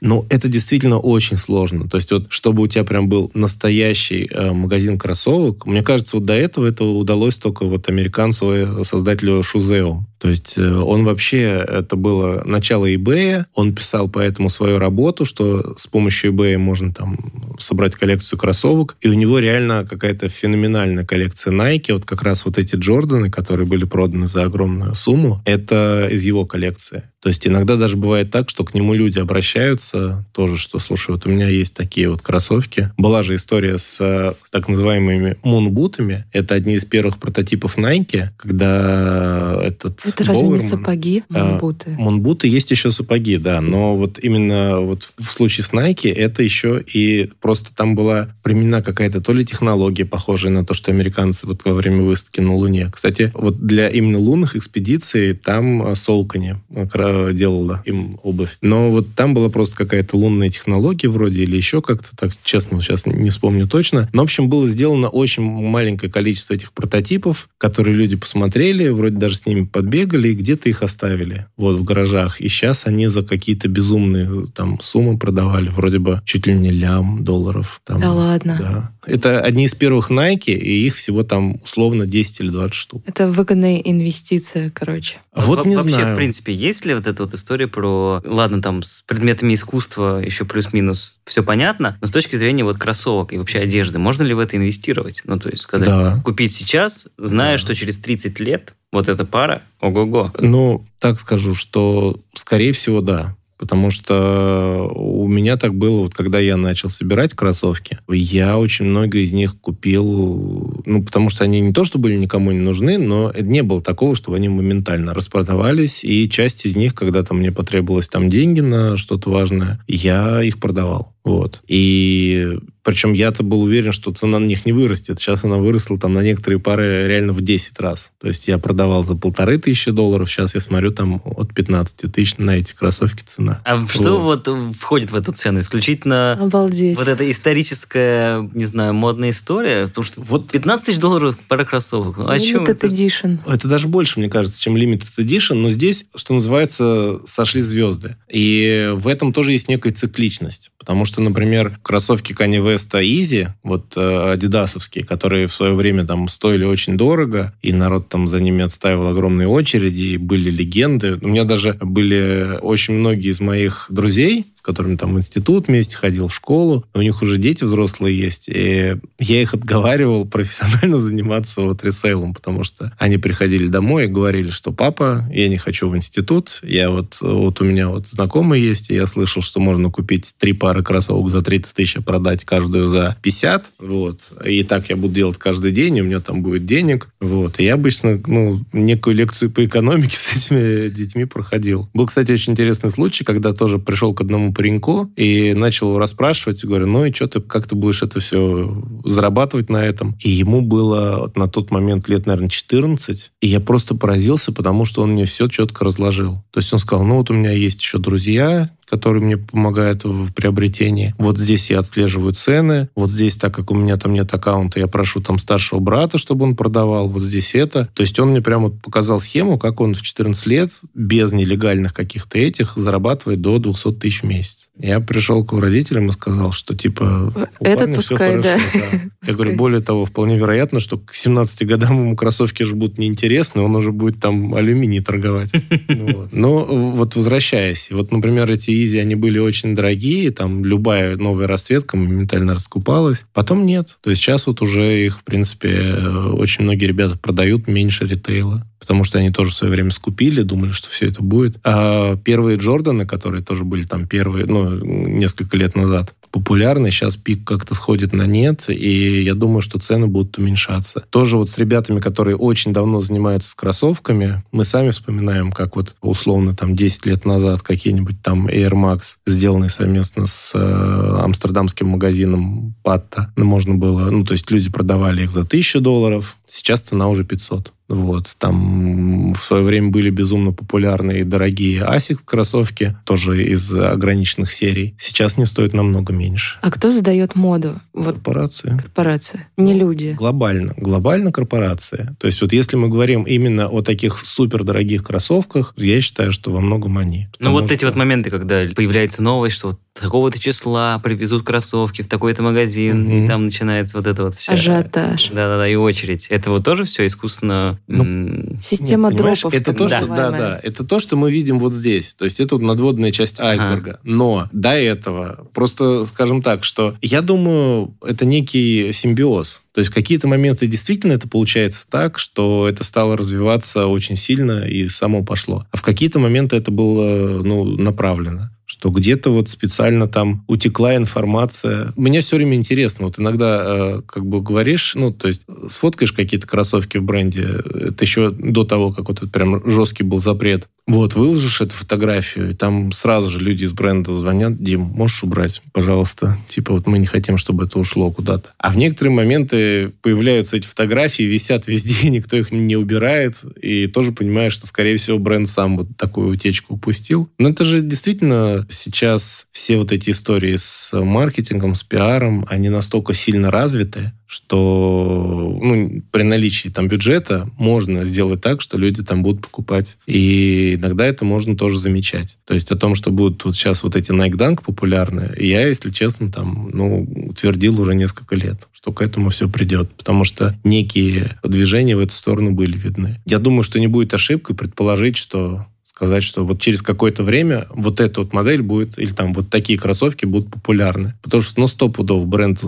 Ну, это действительно очень сложно. То есть вот, чтобы у тебя прям был настоящий э, магазин кроссовок, мне кажется, вот до этого это удалось только вот американцу, э, создателю Шузео. То есть э, он вообще, это было начало eBay, он писал поэтому свою работу, что с помощью eBay можно там собрать коллекцию кроссовок, и у него реально какая-то феноменальная коллекция Nike, вот как раз вот эти Джорданы, которые были проданы за огромную сумму, это из его коллекции. То есть иногда даже бывает так, что к нему люди обращаются тоже, что, слушай. Вот у меня есть такие вот кроссовки. Была же история с, с так называемыми мунбутами. Это одни из первых прототипов Nike, когда этот... Это разве не Боверман- сапоги, А, мунбуты? Мунбуты есть еще сапоги, да, но вот именно вот в случае с Nike это еще и просто там была применена какая-то то ли технология, похожая на то, что американцы вот во время выставки на Луне. Кстати, вот для именно лунных экспедиций там а, Солкани а, делала им обувь. Но вот там была просто какая-то лунная технология вроде или еще как-то так, честно, сейчас не вспомню точно. Но, в общем, было сделано очень маленькое количество этих прототипов, которые люди посмотрели, вроде даже с ними подбегали и где-то их оставили вот в гаражах. И сейчас они за какие-то безумные там суммы продавали, вроде бы чуть ли не лям долларов. Там, Да ладно. Да. Это одни из первых Nike, и их всего там условно 10 или 20 штук. Это выгодная инвестиция, короче. А вот Во- не Вообще, знаю. в принципе, есть ли вот эта вот история про... Ладно, там с предметами искусства еще плюс-минус все понятно, но с точки зрения вот кроссовок и вообще одежды, можно ли в это инвестировать? Ну, то есть сказать, Да. купить сейчас, зная, Да. что через 30 лет вот эта пара, ого-го. Ну, так скажу, что, скорее всего, да. Потому что у меня так было, вот когда я начал собирать кроссовки, я очень много из них купил, ну, потому что они не то, что были никому не нужны, но не было такого, чтобы они моментально распродавались, и часть из них, когда-то мне потребовалось там деньги на что-то важное, я их продавал. Вот. И причем я-то был уверен, что цена на них не вырастет. Сейчас она выросла там на некоторые пары реально в 10 раз. То есть я продавал за полторы тысячи долларов, сейчас я смотрю там от 15 тысяч на эти кроссовки цена. А что вот входит в эту цену? Исключительно Обалдеть. вот эта историческая, не знаю, модная история? Потому что Вот 15 тысяч долларов пара кроссовок. Ну, о чем Limited это? Edition. Это даже больше, мне кажется, чем Limited Edition, но здесь, что называется, сошли звезды. И в этом тоже есть некая цикличность. Потому что, например, кроссовки Kanye West Easy, вот э, адидасовские, которые в свое время там стоили очень дорого, и народ там за ними отстаивал огромные очереди, и были легенды. У меня даже были очень многие из моих друзей, которыми там в институт вместе ходил, в школу, у них уже дети взрослые есть, и я их отговаривал профессионально заниматься вот ресейлом, потому что они приходили домой и говорили, что папа, я не хочу в институт, я вот, вот у меня вот знакомый есть, и я слышал, что можно купить три пары кроссовок за 30 тысяч, а продать каждую за 50, вот, и так я буду делать каждый день, у меня там будет денег, вот, и я обычно, ну, некую лекцию по экономике с этими детьми проходил. Был, кстати, очень интересный случай, когда тоже пришел к одному пареньку и начал его расспрашивать, говорю, ну и что ты, как ты будешь это все зарабатывать на этом? И ему было вот на тот момент лет, наверное, 14, и я просто поразился, потому что он мне все четко разложил. То есть он сказал, ну вот у меня есть еще друзья, которые мне помогают в приобретении. Вот здесь я отслеживаю цены. Вот здесь, так как у меня там нет аккаунта, я прошу там старшего брата, чтобы он продавал. Вот здесь это. То есть он мне прямо показал схему, как он в 14 лет без нелегальных каких-то этих зарабатывает до 200 тысяч в месяц. Я пришел к родителям и сказал, что типа у Этот пускай, хорошо, да. Я Пускай. говорю, более того, вполне вероятно, что к 17 годам ему кроссовки же будут неинтересны, он уже будет там алюминий торговать. Ну. Но вот возвращаясь, вот, например, эти Изи, они были очень дорогие, там любая новая расцветка моментально раскупалась. Потом нет. То есть сейчас вот уже их, в принципе, э, очень многие ребята продают меньше ритейла. Потому что они тоже в свое время скупили, думали, что все это будет. А первые Джорданы, которые тоже были там первые, ну, несколько лет назад, популярны. Сейчас пик как-то сходит на нет, и я думаю, что цены будут уменьшаться. Тоже вот с ребятами, которые очень давно занимаются кроссовками, мы сами вспоминаем, как вот условно там 10 лет назад какие-нибудь там Air Max, сделанные совместно с э, амстердамским магазином Патта, ну, можно было, ну, то есть люди продавали их за 1000 долларов, сейчас цена уже 500. Вот, там в свое время были безумно популярные и дорогие Asics кроссовки, тоже из ограниченных серий. Сейчас не стоят намного меньше. А кто задает моду? Вот Корпорации. корпорация, не люди. Глобально. Глобально корпорация. То есть вот если мы говорим именно о таких супердорогих кроссовках, я считаю, что во многом они. Ну вот эти что- вот моменты, когда появляется новость, что вот такого-то числа привезут кроссовки в такой-то магазин, Мгм. и там начинается вот это вот вся... Ажиотаж. Да-да-да, и очередь. Это вот тоже все искусственно... Ну, м, Система Нет, дропов, это то, что, да, да, это то, что мы видим вот здесь. То есть это вот надводная часть айсберга. Но до этого, просто скажем так, что я думаю, это некий симбиоз. То есть в какие-то моменты действительно это получается так, что это стало развиваться очень сильно и само пошло. А в какие-то моменты это было ну, направлено. Что где-то вот специально там утекла информация. Мне все время интересно, вот иногда э, как бы говоришь, ну, то есть сфоткаешь какие-то кроссовки в бренде, это еще до того, как вот этот прям жесткий был запрет. Вот, выложишь эту фотографию, и там сразу же люди из бренда звонят, Дим, можешь убрать, пожалуйста? Типа вот мы не хотим, чтобы это ушло куда-то. А в некоторые моменты появляются эти фотографии, висят везде, никто их не убирает, и тоже понимаешь, что, скорее всего, бренд сам вот такую утечку упустил. Но это же действительно сейчас все вот эти истории с маркетингом, с пиаром, они настолько сильно развиты, что ну, при наличии там бюджета можно сделать так, что люди там будут покупать. И иногда это можно тоже замечать. То есть о том, что будут вот сейчас вот эти Nike Dunk популярны, я, если честно, там, ну, утвердил уже несколько лет, что к этому все придет. Потому что некие движения в эту сторону были видны. Я думаю, что не будет ошибкой предположить, что сказать, что вот через какое-то время вот эта вот модель будет, или там вот такие кроссовки будут популярны. Потому что, ну, стопудов бренд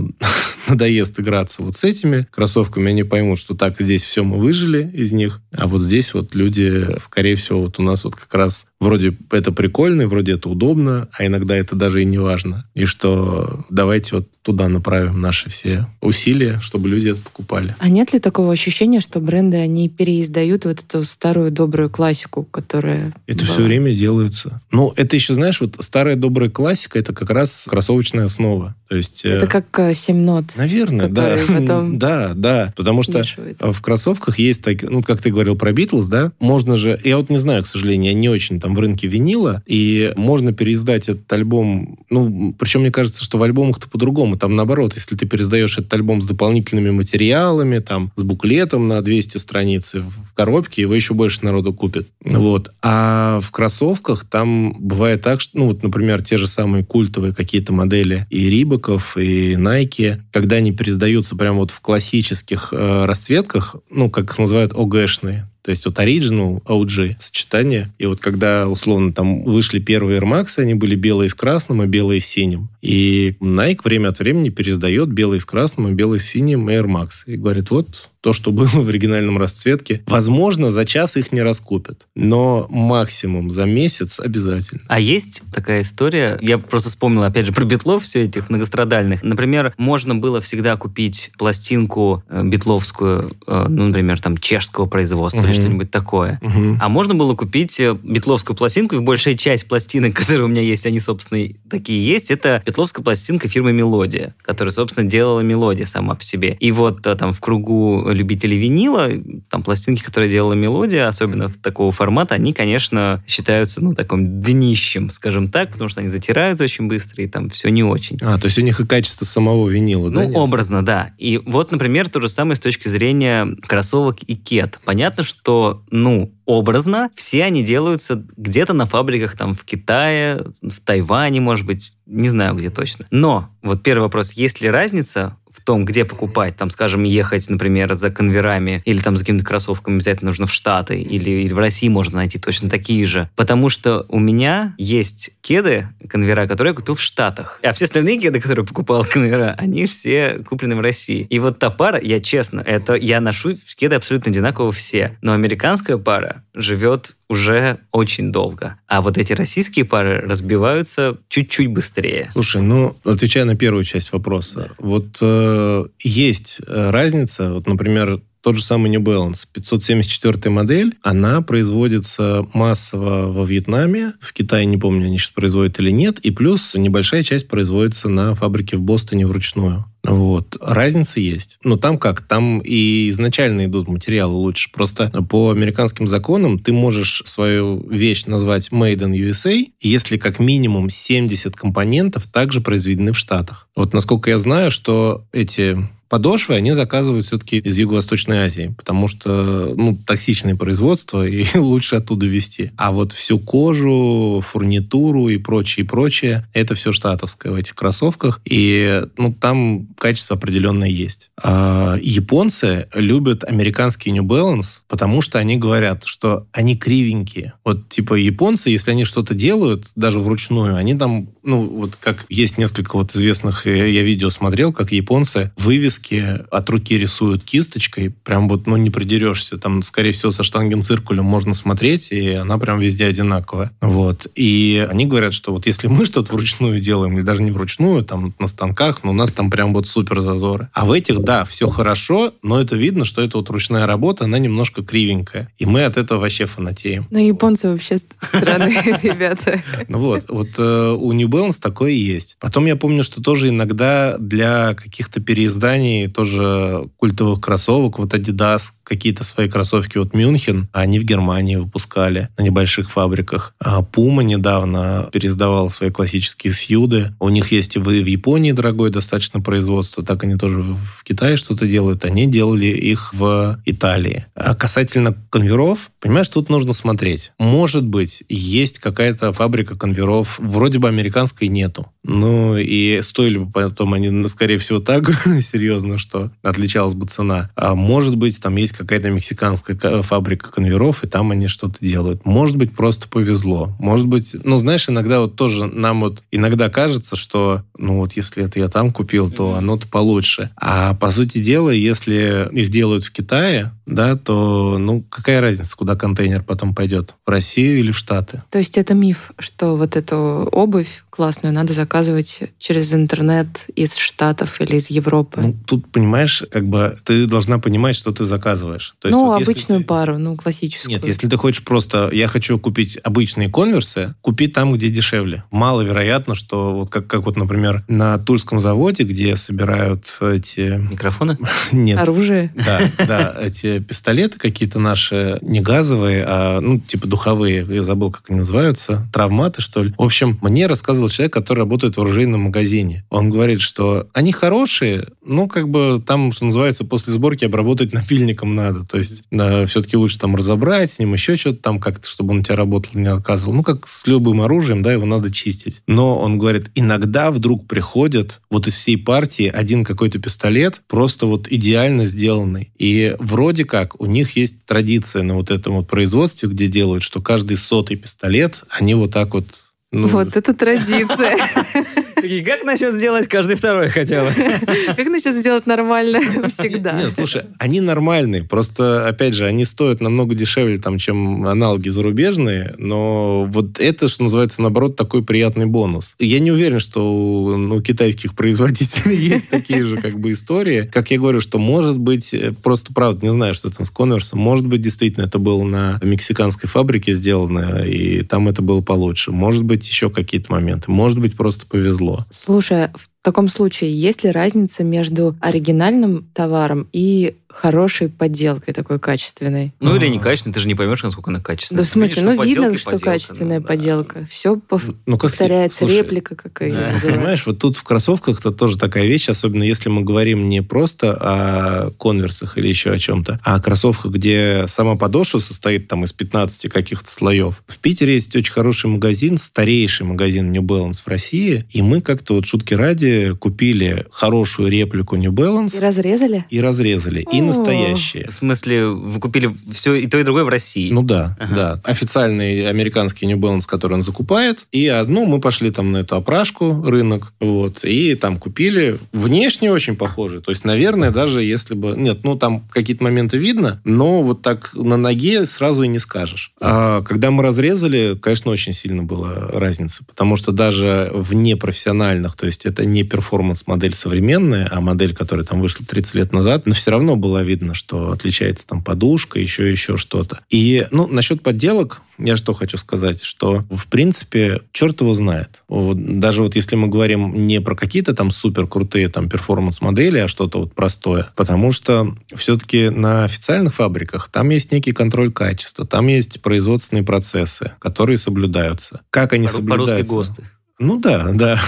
надоест играться вот с этими кроссовками, они поймут, что так, здесь все мы выжили из них, а вот здесь вот люди, скорее всего, вот у нас вот как раз вроде это прикольно, и вроде это удобно, а иногда это даже и не важно. И что давайте вот туда направим наши все усилия, чтобы люди это покупали. А нет ли такого ощущения, что бренды, они переиздают вот эту старую добрую классику, которая... Это была? все время делается. Ну, это еще, знаешь, вот старая добрая классика, это как раз кроссовочная основа. То есть... Это э, как э, семь нот. Наверное, да. потом Да, да. Потому что смешивают. в кроссовках есть, так, ну, как ты говорил про Битлз, да, можно же, я вот не знаю, к сожалению, я не очень там в рынке винила, и можно переиздать этот альбом, ну, причем мне кажется, что в альбомах-то по-другому, там наоборот, если ты переиздаешь этот альбом с дополнительными материалами, там, с буклетом на 200 страниц в коробке, его еще больше народу купит. Вот. А в кроссовках там бывает так, что, ну, вот, например, те же самые культовые какие-то модели и Рибаков, и Nike, когда они переиздаются прямо вот в классических э, расцветках, ну, как их называют, ОГшные, то есть вот Original, OG сочетание. И вот когда, условно, там вышли первые Air Max, они были белые с красным и белые с синим. И Nike время от времени переиздает белый с красным и белый с синим Air Max. И говорит, вот то, что было в оригинальном расцветке. Возможно, за час их не раскупят, но максимум за месяц обязательно. А есть такая история, я просто вспомнил, опять же, про битлов, все этих многострадальных. Например, можно было всегда купить пластинку э, битловскую, э, ну, например, там, чешского производства или Мгм. что-нибудь такое. Мгм. А можно было купить э, битловскую пластинку, и большая часть пластинок, которые у меня есть, они, собственно, такие есть, это битловская пластинка фирмы «Мелодия», которая, собственно, делала «Мелодия» сама по себе. И вот там в кругу любителей винила, там пластинки, которые делала «Мелодия», особенно в такого формата, они, конечно, считаются, ну, таким днищем, скажем так, потому что они затираются очень быстро, и там все не очень. А, то есть у них и качество самого винила, да? Ну, образно, да. И вот, например, то же самое с точки зрения кроссовок и кет. Понятно, что, ну, образно, все они делаются где-то на фабриках там в Китае, в Тайване, может быть, не знаю где точно. Но вот первый вопрос, есть ли разница в том, где покупать, там, скажем, ехать, например, за конверами или там за какими-то кроссовками обязательно нужно в Штаты или, или в России можно найти точно такие же. Потому что у меня есть кеды, конвера, которые я купил в Штатах. А все остальные кеды, которые покупал конвера, они все куплены в России. И вот та пара, я честно, это я ношу кеды абсолютно одинаково все. Но американская пара живет уже очень долго. А вот эти российские пары разбиваются чуть-чуть быстрее. Слушай, ну, отвечая на первую часть вопроса, вот э, есть э, разница, вот, например, тот же самый New Balance, 574 модель, она производится массово во Вьетнаме, в Китае, не помню, они сейчас производят или нет, и плюс небольшая часть производится на фабрике в Бостоне вручную. Вот. Разница есть. Но там как? Там и изначально идут материалы лучше. Просто по американским законам ты можешь свою вещь назвать Made in USA, если как минимум 70 компонентов также произведены в Штатах. Вот насколько я знаю, что эти подошвы они заказывают все-таки из Юго-Восточной Азии, потому что, ну, токсичное производство, и лучше оттуда везти. А вот всю кожу, фурнитуру и прочее, прочее, это все штатовское в этих кроссовках, и, ну, там качество определенное есть. А японцы любят американский New Balance, потому что они говорят, что они кривенькие. Вот, типа, японцы, если они что-то делают, даже вручную, они там, ну, вот как есть несколько вот известных, э, я видео смотрел, как японцы вывески вывески от руки рисуют кисточкой, прям вот, ну, не придерешься. Там, скорее всего, со штангенциркулем можно смотреть, и она прям везде одинаковая. Вот. И они говорят, что вот если мы что-то вручную делаем, или даже не вручную, там, на станках, но у нас там прям вот супер зазоры. А в этих, да, все хорошо, но это видно, что это вот ручная работа, она немножко кривенькая. И мы от этого вообще фанатеем. Но японцы вообще странные ребята. Ну вот, вот э, у New Balance такое есть. Потом я помню, что тоже иногда для каких-то переизданий тоже культовых кроссовок, вот Adidas, какие-то свои кроссовки, вот Мюнхен, они в Германии выпускали на небольших фабриках. А Puma недавно переиздавала свои классические сьюды. У них есть и в, Японии дорогое достаточно производство, так они тоже в Китае что-то делают. Они делали их в Италии. А касательно конверов, понимаешь, тут нужно смотреть. Может быть, есть какая-то фабрика конверов, вроде бы американской нету. Ну, и стоили бы потом они, скорее всего, так серьезно, что отличалась бы цена. А может быть, там есть какая-то мексиканская фабрика конверов, и там они что-то делают. Может быть, просто повезло. Может быть, ну, знаешь, иногда вот тоже нам вот иногда кажется, что, ну, вот если это я там купил, то оно-то получше. А по сути дела, если их делают в Китае, да, то, ну, какая разница, куда контейнер потом пойдет? В Россию или в Штаты? То есть это миф, что вот эту обувь классную надо заказывать через интернет из Штатов или из Европы? Ну, тут, понимаешь, как бы ты должна понимать, что ты заказываешь. То есть, ну, вот обычную ты... пару, ну, классическую. Нет, если ты хочешь просто, я хочу купить обычные конверсы, купи там, где дешевле. Маловероятно, что вот как, как вот, например, на Тульском заводе, где собирают эти... Микрофоны? Нет. Оружие? Да, да, эти пистолеты какие-то наши, не газовые, а, ну, типа духовые, я забыл, как они называются, травматы, что ли. В общем, мне рассказывал человек, который работает в оружейном магазине. Он говорит, что они хорошие, ну, как бы там, что называется, после сборки обработать напильником надо. То есть да, все-таки лучше там разобрать с ним еще что-то там как-то, чтобы он у тебя работал, не отказывал. Ну, как с любым оружием, да, его надо чистить. Но он говорит, иногда вдруг приходят вот из всей партии один какой-то пистолет, просто вот идеально сделанный. И вроде как у них есть традиция на вот этом вот производстве, где делают, что каждый сотый пистолет, они вот так вот ну... Вот это традиция. Такие, как насчет сделать каждый второй хотя бы? Как насчет сделать нормально всегда? Нет, слушай, они нормальные. Просто, опять же, они стоят намного дешевле, там, чем аналоги зарубежные. Но вот это, что называется, наоборот, такой приятный бонус. Я не уверен, что у ну, китайских производителей есть такие же как бы истории. Как я говорю, что может быть, э, просто правда, не знаю, что там с Конверсом, может быть, действительно это было на мексиканской фабрике сделано, и там это было получше. Может быть, еще какие-то моменты. Может быть, просто повезло. Слушай, в таком случае есть ли разница между оригинальным товаром и хорошей подделкой такой качественной. Ну а. или некачественной, ты же не поймешь, насколько она качественная. Да в смысле, ну видно, что качественная ну, подделка. Да. Все пов... ну, как повторяется, Слушай, реплика какая да. Понимаешь, вот тут в кроссовках это тоже такая вещь, особенно если мы говорим не просто о конверсах или еще о чем-то, а о кроссовках, где сама подошва состоит там из 15 каких-то слоев. В Питере есть очень хороший магазин, старейший магазин New Balance в России, и мы как-то вот шутки ради купили хорошую реплику New Balance. И разрезали? И разрезали. И настоящие. В смысле, вы купили все и то, и другое в России? Ну да, ага. да. Официальный американский New Balance, который он закупает. И одну мы пошли там на эту опрашку, рынок, вот, и там купили. Внешне очень похоже. То есть, наверное, даже если бы... Нет, ну там какие-то моменты видно, но вот так на ноге сразу и не скажешь. А когда мы разрезали, конечно, очень сильно была разница. Потому что даже в непрофессиональных, то есть это не перформанс-модель современная, а модель, которая там вышла 30 лет назад, но все равно было видно, что отличается там подушка, еще еще что-то. И, ну, насчет подделок, я что хочу сказать, что, в принципе, черт его знает. Вот, даже вот если мы говорим не про какие-то там супер крутые там перформанс-модели, а что-то вот простое, потому что все-таки на официальных фабриках там есть некий контроль качества, там есть производственные процессы, которые соблюдаются. Как они по, соблюдаются? По-русски ГОСТы. Ну да, да.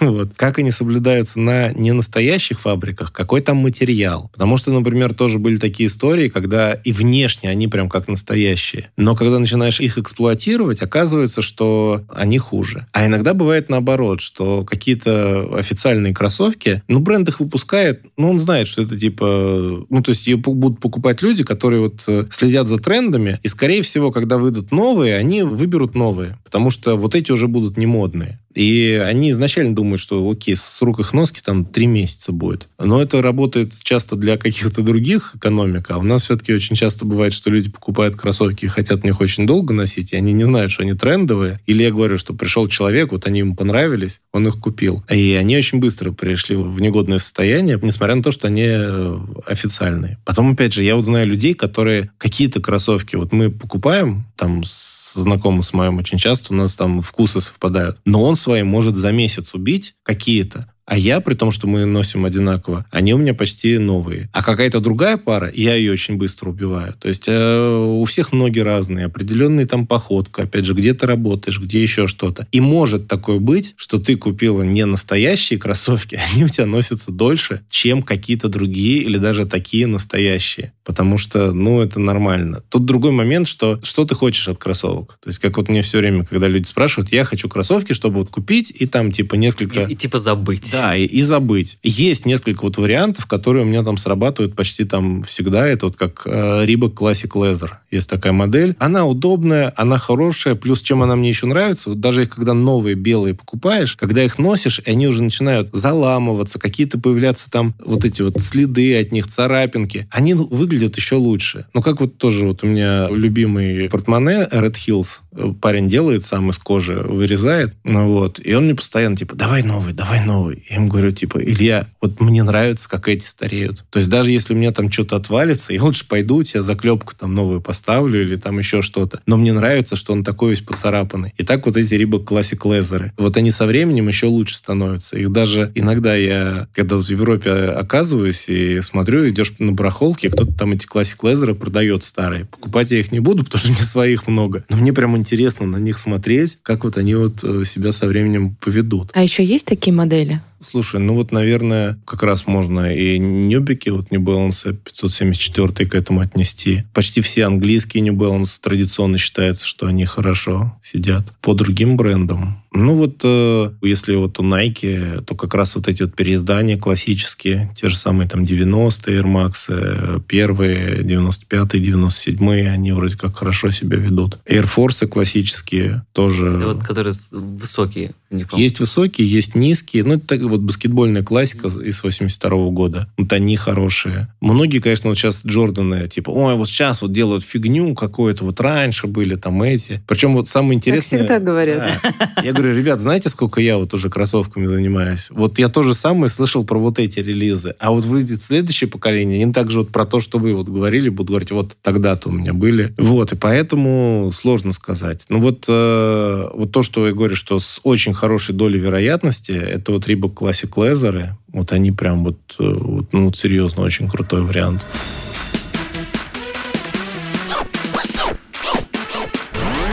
вот. Как они соблюдаются на ненастоящих фабриках, какой там материал. Потому что, например, тоже были такие истории, когда и внешне они прям как настоящие. Но когда начинаешь их эксплуатировать, оказывается, что они хуже. А иногда бывает наоборот, что какие-то официальные кроссовки, ну, бренд их выпускает, ну, он знает, что это типа... Ну, то есть ее будут покупать люди, которые вот э, следят за трендами, и, скорее всего, когда выйдут новые, они выберут новые. Потому что вот эти уже будут не модные. И они изначально думают, что окей, с рук их носки там три месяца будет. Но это работает часто для каких-то других экономик, а у нас все-таки очень часто бывает, что люди покупают кроссовки и хотят них очень долго носить, и они не знают, что они трендовые. Или я говорю, что пришел человек, вот они ему понравились, он их купил. И они очень быстро пришли в негодное состояние, несмотря на то, что они э, официальные. Потом, опять же, я вот знаю людей, которые какие-то кроссовки, вот мы покупаем, там, с знакомым с моим очень часто, у нас там вкусы совпадают, но он своим может за месяц убить какие-то, а я, при том, что мы носим одинаково, они у меня почти новые. А какая-то другая пара, я ее очень быстро убиваю. То есть э, у всех ноги разные, определенные там походка, опять же, где ты работаешь, где еще что-то. И может такое быть, что ты купила не настоящие кроссовки, они у тебя носятся дольше, чем какие-то другие или даже такие настоящие. Потому что, ну, это нормально. Тут другой момент, что что ты хочешь от кроссовок. То есть, как вот мне все время, когда люди спрашивают, я хочу кроссовки, чтобы вот купить, и там, типа, несколько... И, и типа забыть. Да, и, и забыть. Есть несколько вот вариантов, которые у меня там срабатывают почти там всегда. Это вот как э, Reebok Classic Leather. Есть такая модель. Она удобная, она хорошая. Плюс, чем она мне еще нравится, вот даже их, когда новые белые покупаешь, когда их носишь, они уже начинают заламываться, какие-то появляться там вот эти вот следы от них, царапинки, они выглядят еще лучше. Ну, как вот тоже вот у меня любимый портмоне Red Hills. Парень делает сам из кожи, вырезает. Ну, вот. И он мне постоянно типа, давай новый, давай новый. Я ему говорю, типа, Илья, вот мне нравится, как эти стареют. То есть даже если у меня там что-то отвалится, я лучше пойду, у тебя заклепку там новую поставлю или там еще что-то. Но мне нравится, что он такой весь поцарапанный. И так вот эти Reebok Classic Leather. Вот они со временем еще лучше становятся. Их даже иногда я, когда в Европе оказываюсь и смотрю, идешь на барахолке, кто-то там эти Classic Leather продает старые. Покупать я их не буду, потому что мне своих много. Но мне прям интересно на них смотреть, как вот они вот э, себя со временем поведут. А еще есть такие модели? Слушай, ну вот, наверное, как раз можно и Нюбики, вот New Balance 574 к этому отнести. Почти все английские New Balance традиционно считается, что они хорошо сидят. По другим брендам ну вот, э, если вот у Nike, то как раз вот эти вот переиздания классические, те же самые там 90-е Air Max, э, первые, 95-е, 97-е, они вроде как хорошо себя ведут. Air Force классические тоже. Это вот, которые высокие. Есть высокие, есть низкие. Ну, это так, вот баскетбольная классика из 82 -го года. Вот они хорошие. Многие, конечно, вот сейчас Джорданы, типа, ой, вот сейчас вот делают фигню какую-то, вот раньше были там эти. Причем вот самое интересное... Как всегда говорят. Да, я говорю, ребят, знаете, сколько я вот уже кроссовками занимаюсь? Вот я тоже самое слышал про вот эти релизы. А вот выйдет следующее поколение, они также вот про то, что вы вот говорили, будут говорить, вот тогда-то у меня были. Вот, и поэтому сложно сказать. Ну вот, э, вот то, что я говорю, что с очень хорошей долей вероятности, это вот Reebok Classic Leather, вот они прям вот, э, вот ну, серьезно, очень крутой вариант.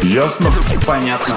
Ясно? Понятно.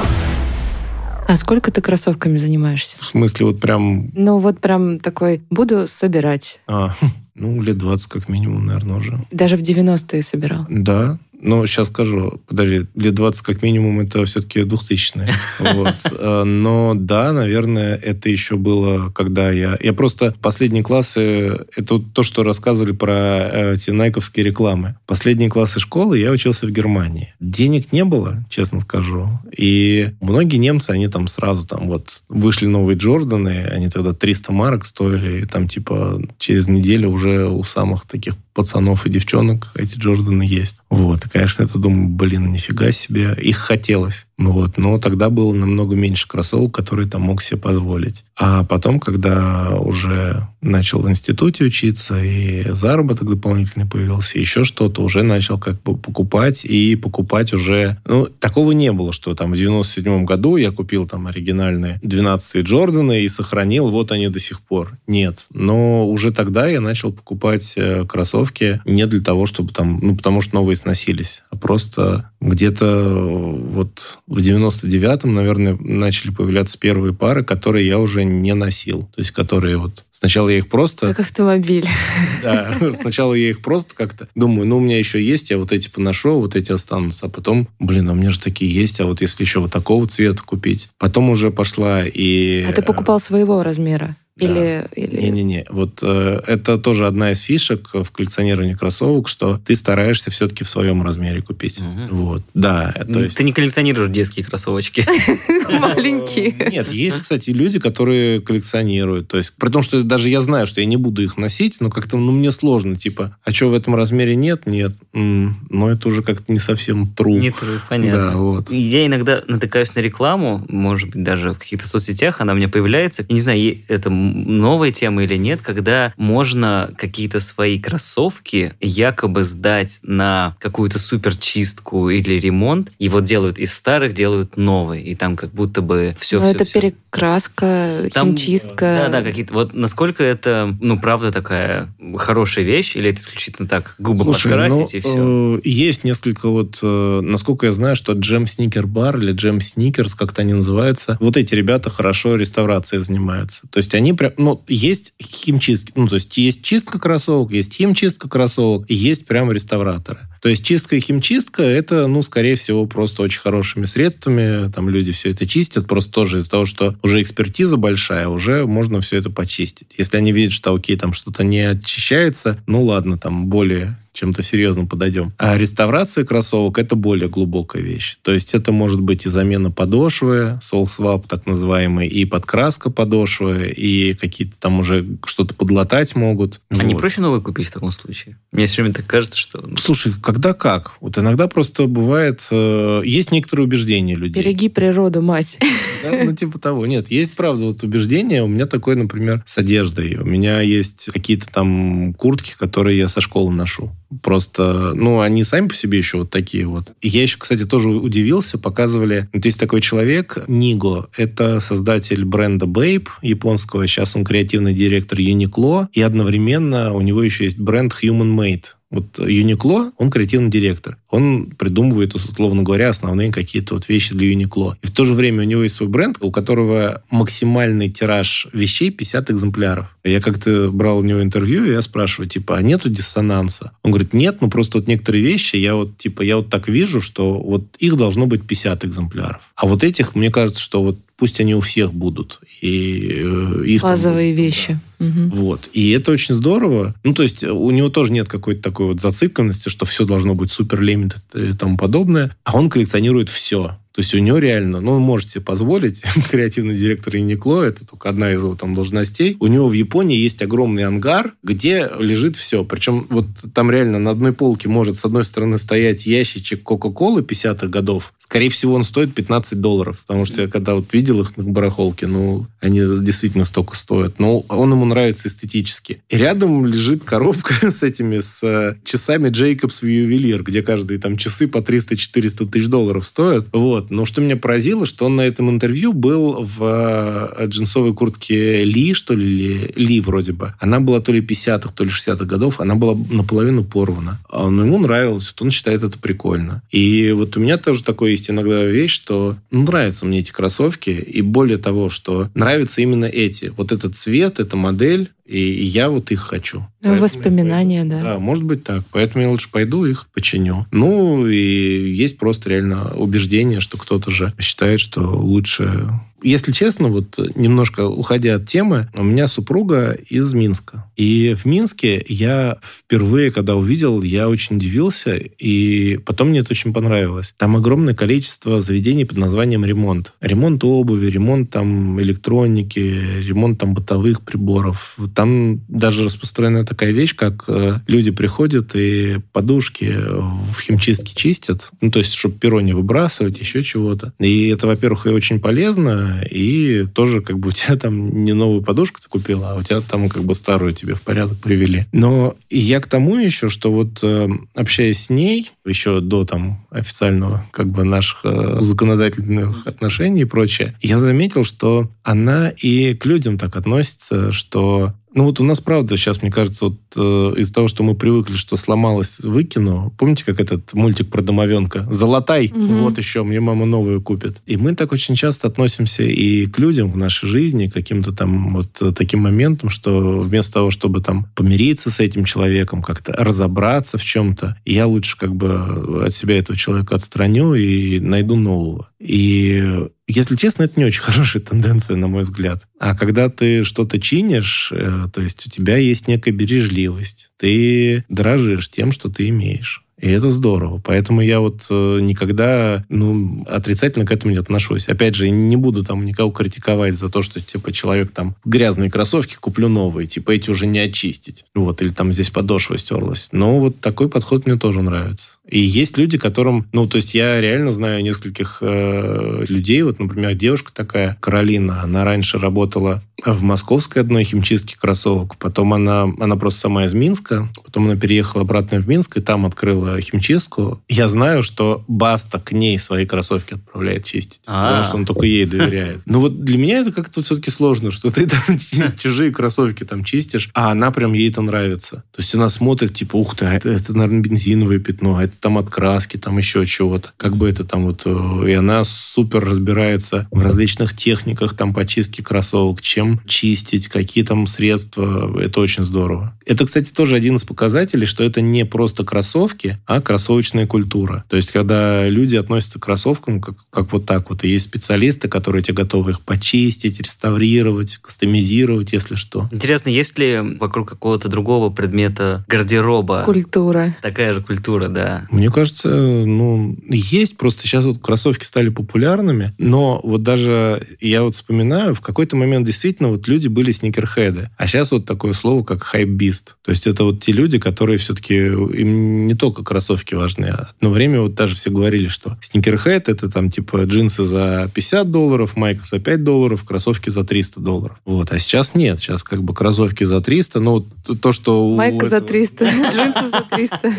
А сколько ты кроссовками занимаешься? В смысле, вот прям... Ну, вот прям такой, буду собирать. А, ну, лет 20 как минимум, наверное, уже. Даже в 90-е собирал? Да, ну, сейчас скажу, подожди, лет 20 как минимум это все-таки 2000-е. Вот. Э, но да, наверное, это еще было, когда я... Я просто последние классы... Это то, что рассказывали про э, эти найковские рекламы. Последние классы школы я учился в Германии. Денег не было, честно скажу. И многие немцы, они там сразу там вот вышли новые Джорданы, они тогда 300 марок стоили, и там типа через неделю уже у самых таких пацанов и девчонок эти Джорданы есть. Вот. И, конечно, это думаю, блин, нифига себе. Их хотелось. Вот. Но тогда было намного меньше кроссовок, которые там мог себе позволить. А потом, когда уже начал в институте учиться, и заработок дополнительный появился, еще что-то, уже начал как бы покупать, и покупать уже... Ну, такого не было, что там в 97 году я купил там оригинальные 12 Джорданы и сохранил, вот они до сих пор. Нет. Но уже тогда я начал покупать э, кроссовки не для того, чтобы там... Ну, потому что новые сносились, а просто где-то э, вот в 99-м, наверное, начали появляться первые пары, которые я уже не носил. То есть, которые вот Сначала я их просто... Как автомобиль. Да, сначала я их просто как-то думаю, ну, у меня еще есть, я вот эти поношу, вот эти останутся. А потом, блин, а у меня же такие есть, а вот если еще вот такого цвета купить. Потом уже пошла и... А ты покупал своего размера? Или, или... Не-не-не. Вот э, это тоже одна из фишек в коллекционировании кроссовок, что ты стараешься все-таки в своем размере купить. Мгм. Вот. Да. то Ну, есть- Ты не коллекционируешь детские кроссовочки. Маленькие. Нет, есть, кстати, люди, которые коллекционируют. То есть, при том, что даже я знаю, что я не буду их носить, но как-то, ну, мне сложно. Типа, а что, в этом размере нет? Нет. Но это уже как-то не совсем true. Нет, понятно. Да, вот. Я иногда натыкаюсь на рекламу, может быть, даже в каких-то соцсетях она у меня появляется. Я не знаю, это новая тема или нет, когда можно какие-то свои кроссовки якобы сдать на какую-то суперчистку или ремонт, и вот делают из старых, делают новые, и там как будто бы все... Ну, это перекраска, Там, химчистка. Да, да, какие-то. Вот насколько это, ну, правда такая хорошая вещь, или это исключительно так, губы Слушай, подкрасить ну, и все? э, есть несколько вот, э, насколько я знаю, что Джем Сникер Бар или Джем Сникерс, как-то они называются, вот эти ребята хорошо реставрацией занимаются. То есть они прям, ну, есть химчистки, ну, то есть есть чистка кроссовок, есть химчистка кроссовок, есть прям реставраторы. То есть чистка и химчистка, это, ну, скорее всего, просто очень хорошими средствами, там люди все это чистят, просто тоже из-за того, что уже экспертиза большая, уже можно все это почистить. Если они видят, что, окей, там что-то не очищается, ну, ладно, там более чем-то серьезным подойдем. А реставрация кроссовок – это более глубокая вещь. То есть это может быть и замена подошвы, сол-свап так называемый, и подкраска подошвы, и какие-то там уже что-то подлатать могут. А не Вот. проще новый купить в таком случае? Мне все время так кажется, что... ну, Слушай, когда как? Вот иногда просто бывает... э, есть некоторые убеждения людей. Береги природу, мать. Да, ну, типа того. Нет, есть, правда, вот убеждение. У меня такое, например, с одеждой. У меня есть какие-то там куртки, которые я со школы ношу. Просто, ну, они сами по себе еще вот такие вот. Я еще, кстати, тоже удивился. Показывали... Вот есть такой человек, Ниго. Это создатель бренда Babe японского. Сейчас он креативный директор Uniqlo. И одновременно у него еще есть бренд Human Made. Вот Uniqlo, он креативный директор. Он придумывает, условно говоря, основные какие-то вот вещи для Uniqlo. И в то же время у него есть свой бренд, у которого максимальный тираж вещей 50 экземпляров. Я как-то брал у него интервью, и я спрашиваю, типа, а нету диссонанса? Он говорит, нет, ну просто вот некоторые вещи, я вот, типа, я вот так вижу, что вот их должно быть 50 экземпляров. А вот этих, мне кажется, что вот пусть они у всех будут. И э, их там Базовые будет, вещи. Мгм. вот. И это очень здорово. Ну, то есть у него тоже нет какой-то такой вот зацикленности, что все должно быть супер лимит и тому подобное. А он коллекционирует все. То есть у него реально, ну, он может себе позволить, креативный директор Uniqlo, это только одна из его там должностей. У него в Японии есть огромный ангар, где лежит все. Причем вот там реально на одной полке может с одной стороны стоять ящичек Кока-Колы 50-х годов. Скорее всего, он стоит 15 долларов. Потому что я когда вот видел их на барахолке, ну, они действительно столько стоят. Но он ему нравится эстетически. И рядом лежит коробка с этими, с э, часами Jacobs Ювелир, где каждые там часы по 300-400 тысяч долларов стоят. Вот. Но что меня поразило, что он на этом интервью был в э, джинсовой куртке Ли, что ли, или Ли вроде бы. Она была то ли 50-х, то ли 60-х годов, она была наполовину порвана. А, Но ему нравилось, вот он считает это прикольно. И вот у меня тоже такое есть иногда вещь, что ну, нравятся мне эти кроссовки, и более того, что нравятся именно эти. Вот этот цвет, эта модель, и я вот их хочу. Ну, воспоминания, да. Да, может быть так. Поэтому я лучше пойду их починю. Ну, и есть просто реально убеждение, что кто-то же считает, что лучше... Если честно, вот немножко уходя от темы, у меня супруга из Минска. И в Минске я впервые, когда увидел, я очень удивился, и потом мне это очень понравилось. Там огромное количество заведений под названием ремонт. Ремонт обуви, ремонт там электроники, ремонт там бытовых приборов. Там даже распространена такая вещь, как э, люди приходят и подушки в химчистке чистят, ну, то есть, чтобы перо не выбрасывать, еще чего-то. И это, во-первых, и очень полезно, и тоже как бы у тебя там не новую подушку ты купила, а у тебя там как бы старую тебе в порядок привели. Но я к тому еще, что вот э, общаясь с ней, еще до там официального как бы наших э, законодательных отношений и прочее, я заметил, что она и к людям так относится, что ну вот у нас, правда, сейчас, мне кажется, вот э, из-за того, что мы привыкли, что сломалось, выкину. Помните, как этот мультик про домовенка? Золотай, Мгм. вот еще, мне мама новую купит. И мы так очень часто относимся и к людям в нашей жизни, к каким-то там вот э, таким моментам, что вместо того, чтобы там помириться с этим человеком, как-то разобраться в чем-то, я лучше как бы от себя этого человека отстраню и найду нового. И, если честно, это не очень хорошая тенденция, на мой взгляд. А когда ты что-то чинишь, э, то есть у тебя есть некая бережливость, ты дорожишь тем, что ты имеешь. И это здорово. Поэтому я вот э, никогда ну, отрицательно к этому не отношусь. Опять же, не буду там никого критиковать за то, что типа человек там грязные кроссовки куплю новые, типа эти уже не очистить. Вот, или там здесь подошва стерлась. Но вот такой подход мне тоже нравится. И есть люди, которым, ну, то есть я реально знаю нескольких э, людей, вот, например, девушка такая, Каролина, она раньше работала в московской одной химчистке кроссовок, потом она, она просто сама из Минска, потом она переехала обратно в Минск и там открыла химчистку. Я знаю, что Баста к ней свои кроссовки отправляет чистить, А-а-а. потому что он только ей доверяет. Но вот для меня это как-то все-таки сложно, что ты там чужие кроссовки там чистишь, а она прям ей это нравится. То есть она смотрит, типа, ух ты, а это, это наверное, бензиновое пятно, а это там от краски, там еще чего-то. Как бы это там вот... Э, и она супер разбирается в различных техниках там по чистке кроссовок, чем чистить, какие там средства. Это очень здорово. Это, кстати, тоже один из показателей, что это не просто кроссовки, а кроссовочная культура. То есть, когда люди относятся к кроссовкам как, как вот так вот, и есть специалисты, которые тебе готовы их почистить, реставрировать, кастомизировать, если что. Интересно, есть ли вокруг какого-то другого предмета гардероба? Культура. Такая же культура, да. Мне кажется, ну, есть, просто сейчас вот кроссовки стали популярными, но вот даже я вот вспоминаю, в какой-то момент действительно вот люди были сникерхеды, а сейчас вот такое слово, как хайбист. То есть это вот те люди, которые все-таки, им не только кроссовки важны, а одно время вот даже все говорили, что сникерхед это там типа джинсы за 50 долларов, майка за 5 долларов, кроссовки за 300 долларов. Вот, а сейчас нет, сейчас как бы кроссовки за 300, ну то, что... Майка за 300, джинсы за 300.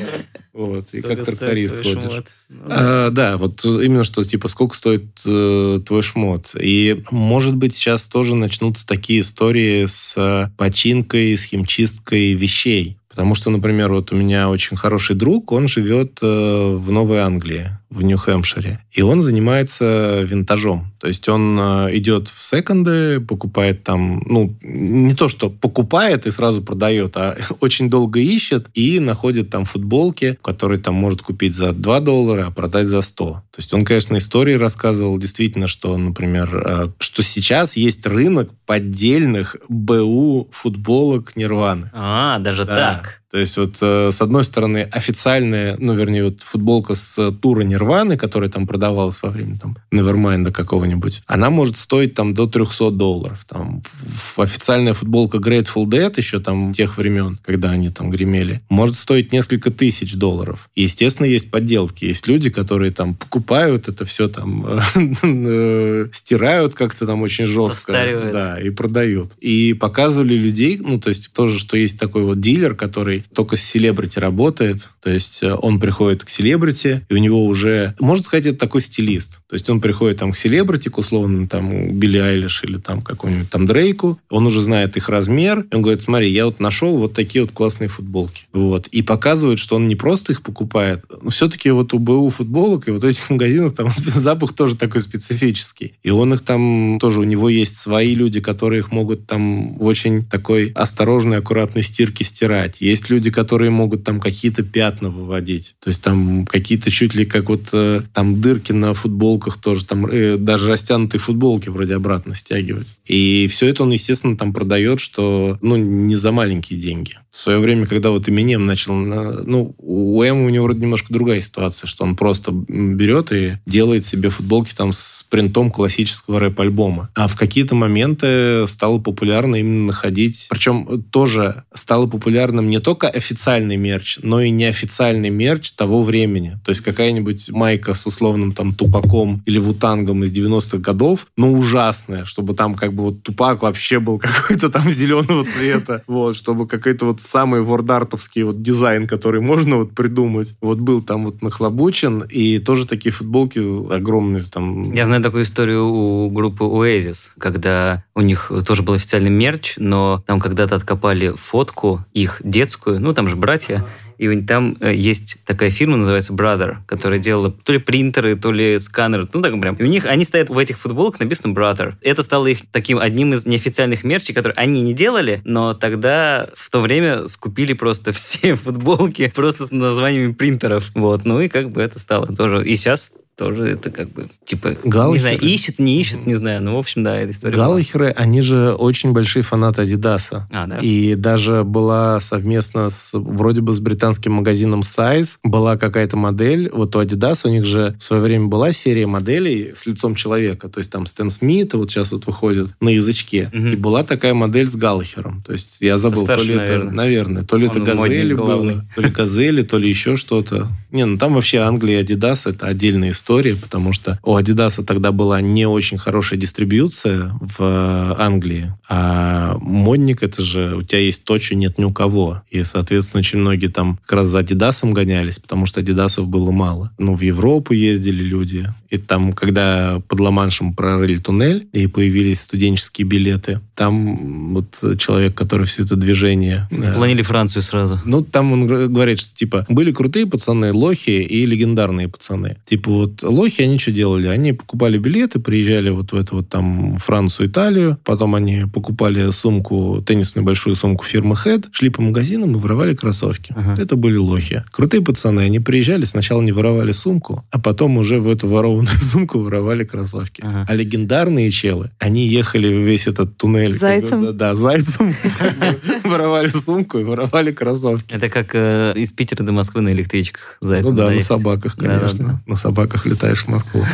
Вот, и как тракторист ходишь. Ну, а, да, вот именно что, типа, сколько стоит э, твой шмот. И, может быть, сейчас тоже начнутся такие истории с починкой, с химчисткой вещей. Потому что, например, вот у меня очень хороший друг, он живет э, в Новой Англии в Нью-Хэмпшире. И он занимается винтажом. То есть он э, идет в секонды, покупает там, ну, не то, что покупает и сразу продает, а очень долго ищет и находит там футболки, которые там может купить за 2 доллара, а продать за 100. То есть он, конечно, истории рассказывал действительно, что, например, э, что сейчас есть рынок поддельных БУ футболок Нирваны. А, даже да. так. То есть вот э, с одной стороны официальная, ну вернее вот футболка с тура Нирваны, которая там продавалась во время там Невермайнда какого-нибудь, она может стоить там до 300 долларов. Там официальная футболка Grateful Dead еще там тех времен, когда они там гремели, может стоить несколько тысяч долларов. И, естественно, есть подделки. Есть люди, которые там покупают это все там, э, стирают как-то там очень жестко. Да, и продают. И показывали людей, ну то есть тоже, что есть такой вот дилер, который только с селебрити работает. То есть э, он приходит к селебрити, и у него уже, можно сказать, это такой стилист. То есть он приходит там к селебрити, к условно там Билли Айлиш или там какому-нибудь там Дрейку, он уже знает их размер, и он говорит, смотри, я вот нашел вот такие вот классные футболки. Вот. И показывает, что он не просто их покупает, но все-таки вот у БУ футболок и вот этих магазинов там запах тоже такой специфический. И он их там тоже, у него есть свои люди, которые их могут там в очень такой осторожной, аккуратной стирке стирать. Есть люди, которые могут там какие-то пятна выводить. То есть там какие-то чуть ли как вот э, там дырки на футболках тоже, там э, даже растянутые футболки вроде обратно стягивать. И все это он, естественно, там продает, что, ну, не за маленькие деньги. В свое время, когда вот Eminem начал, ну, у Эм у него вроде немножко другая ситуация, что он просто берет и делает себе футболки там с принтом классического рэп-альбома. А в какие-то моменты стало популярно именно находить, причем тоже стало популярным не только официальный мерч, но и неофициальный мерч того времени. То есть какая-нибудь майка с условным там Тупаком или Вутангом из 90-х годов, но ужасная, чтобы там как бы вот Тупак вообще был какой-то там зеленого цвета, вот, чтобы какой-то вот самый вордартовский вот дизайн, который можно вот придумать, вот был там вот нахлобучен, и тоже такие футболки огромные там. Я знаю такую историю у группы Oasis, когда у них тоже был официальный мерч, но там когда-то откопали фотку их детскую, ну там же братья, и там э, есть такая фирма, называется Brother, которая делала то ли принтеры, то ли сканеры, ну так прям. И у них, они стоят в этих футболках, написано Brother. Это стало их таким одним из неофициальных мерчей, которые они не делали, но тогда в то время скупили просто все футболки просто с названиями принтеров. Вот, ну и как бы это стало тоже. И сейчас тоже это как бы, типа, не Галлахеры. знаю, ищет, не ищет, не знаю. Ну, в общем, да, эта история была. Галлахеры, они же очень большие фанаты Адидаса. А, да? И даже была совместно с, вроде бы, с британским магазином Size, была какая-то модель, вот у Adidas у них же в свое время была серия моделей с лицом человека, то есть там Стэн Смит, вот сейчас вот выходит на язычке, Мгм. и была такая модель с Галлахером, то есть я забыл, то Старший, ли это, наверное. наверное, то ли это Он Газели модник главный. было, то ли Газели, то ли еще что-то. Не, ну там вообще Англия и Adidas это отдельная история, потому что у Adidas тогда была не очень хорошая дистрибьюция в э, Англии, а модник это же у тебя есть то, что нет ни у кого. И, соответственно, очень многие там как раз за Адидасом гонялись, потому что Адидасов было мало. Ну, в Европу ездили люди. И там, когда под Ла-Маншем прорыли туннель и появились студенческие билеты, там вот человек, который все это движение... э, Запланили Францию сразу. ну, там он говорит, что, типа, были крутые пацаны, лохи и легендарные пацаны. Типа, вот лохи, они что делали? Они покупали билеты, приезжали вот в эту вот там Францию, Италию, потом они покупали сумку, теннисную большую сумку фирмы Head, шли по магазинам и воровали кроссовки. Ага. Это были лохи. Крутые пацаны, они приезжали, сначала не воровали сумку, а потом уже в эту ворованную сумку воровали кроссовки. Ага. А легендарные челы, они ехали весь этот туннель. Зайцем? Да, да, зайцем. Воровали сумку и воровали кроссовки. Это как э, из Питера до Москвы на электричках. Зайцем Ну да, на собаках, конечно. На собаках летаешь в Москву.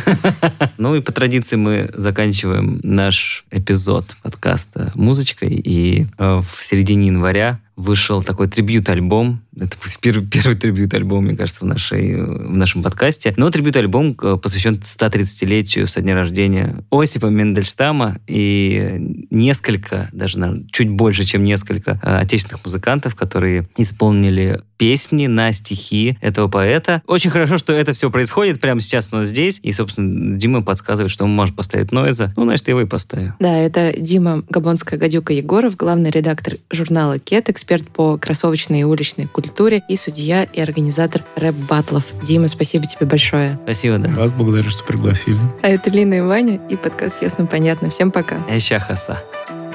Ну и по традиции мы заканчиваем наш эпизод подкаста музычкой. И э, в середине января вышел такой трибьют-альбом. Это первый, первый трибьют-альбом, мне кажется, в, нашей, в нашем подкасте. Но трибьют-альбом э, посвящен 130-летию со дня рождения Осипа Мендельштама. И несколько, даже наверное, чуть больше, чем несколько э, отечественных музыкантов, которые исполнили песни на стихи этого поэта. Очень хорошо, что это все происходит прямо сейчас у нас здесь. И, собственно, Дима подсказывает, что он может поставить Нойза. Ну, значит, я его и поставлю. Да, это Дима Габонская гадюка Егоров, главный редактор журнала Кет, эксперт по кроссовочной и уличной культуре и судья и организатор рэп-баттлов. Дима, спасибо тебе большое. Спасибо, да. Вас благодарю, что пригласили. А это Лина и Ваня и подкаст «Ясно-понятно». Всем пока. Эща хаса.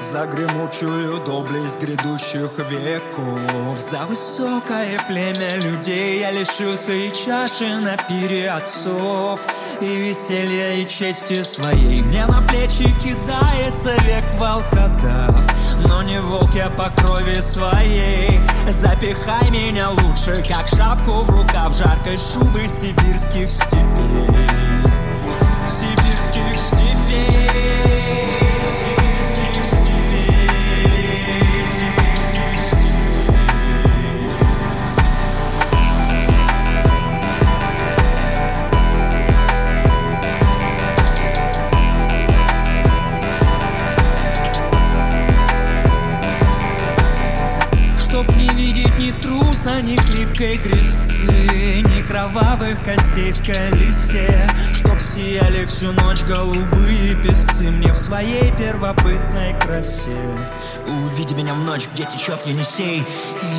За гремучую доблесть грядущих веков. За высокое племя людей Я лишился и чаши на пире отцов. И веселья, и чести своей. Мне на плечи кидается век волкодав. Но не волк я по крови своей. Запихай меня лучше, как шапку в рукав Жаркой шубы сибирских степей. Сибирских степей труса, ни хлипкой крестцы Ни кровавых костей в колесе Чтоб сияли всю ночь голубые песцы Мне в своей первобытной красе. Увиди меня в ночь, где течет Енисей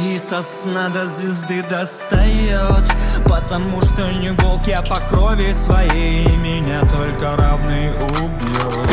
И сосна до звезды достает Потому что не волк я по крови своей меня только равный убьет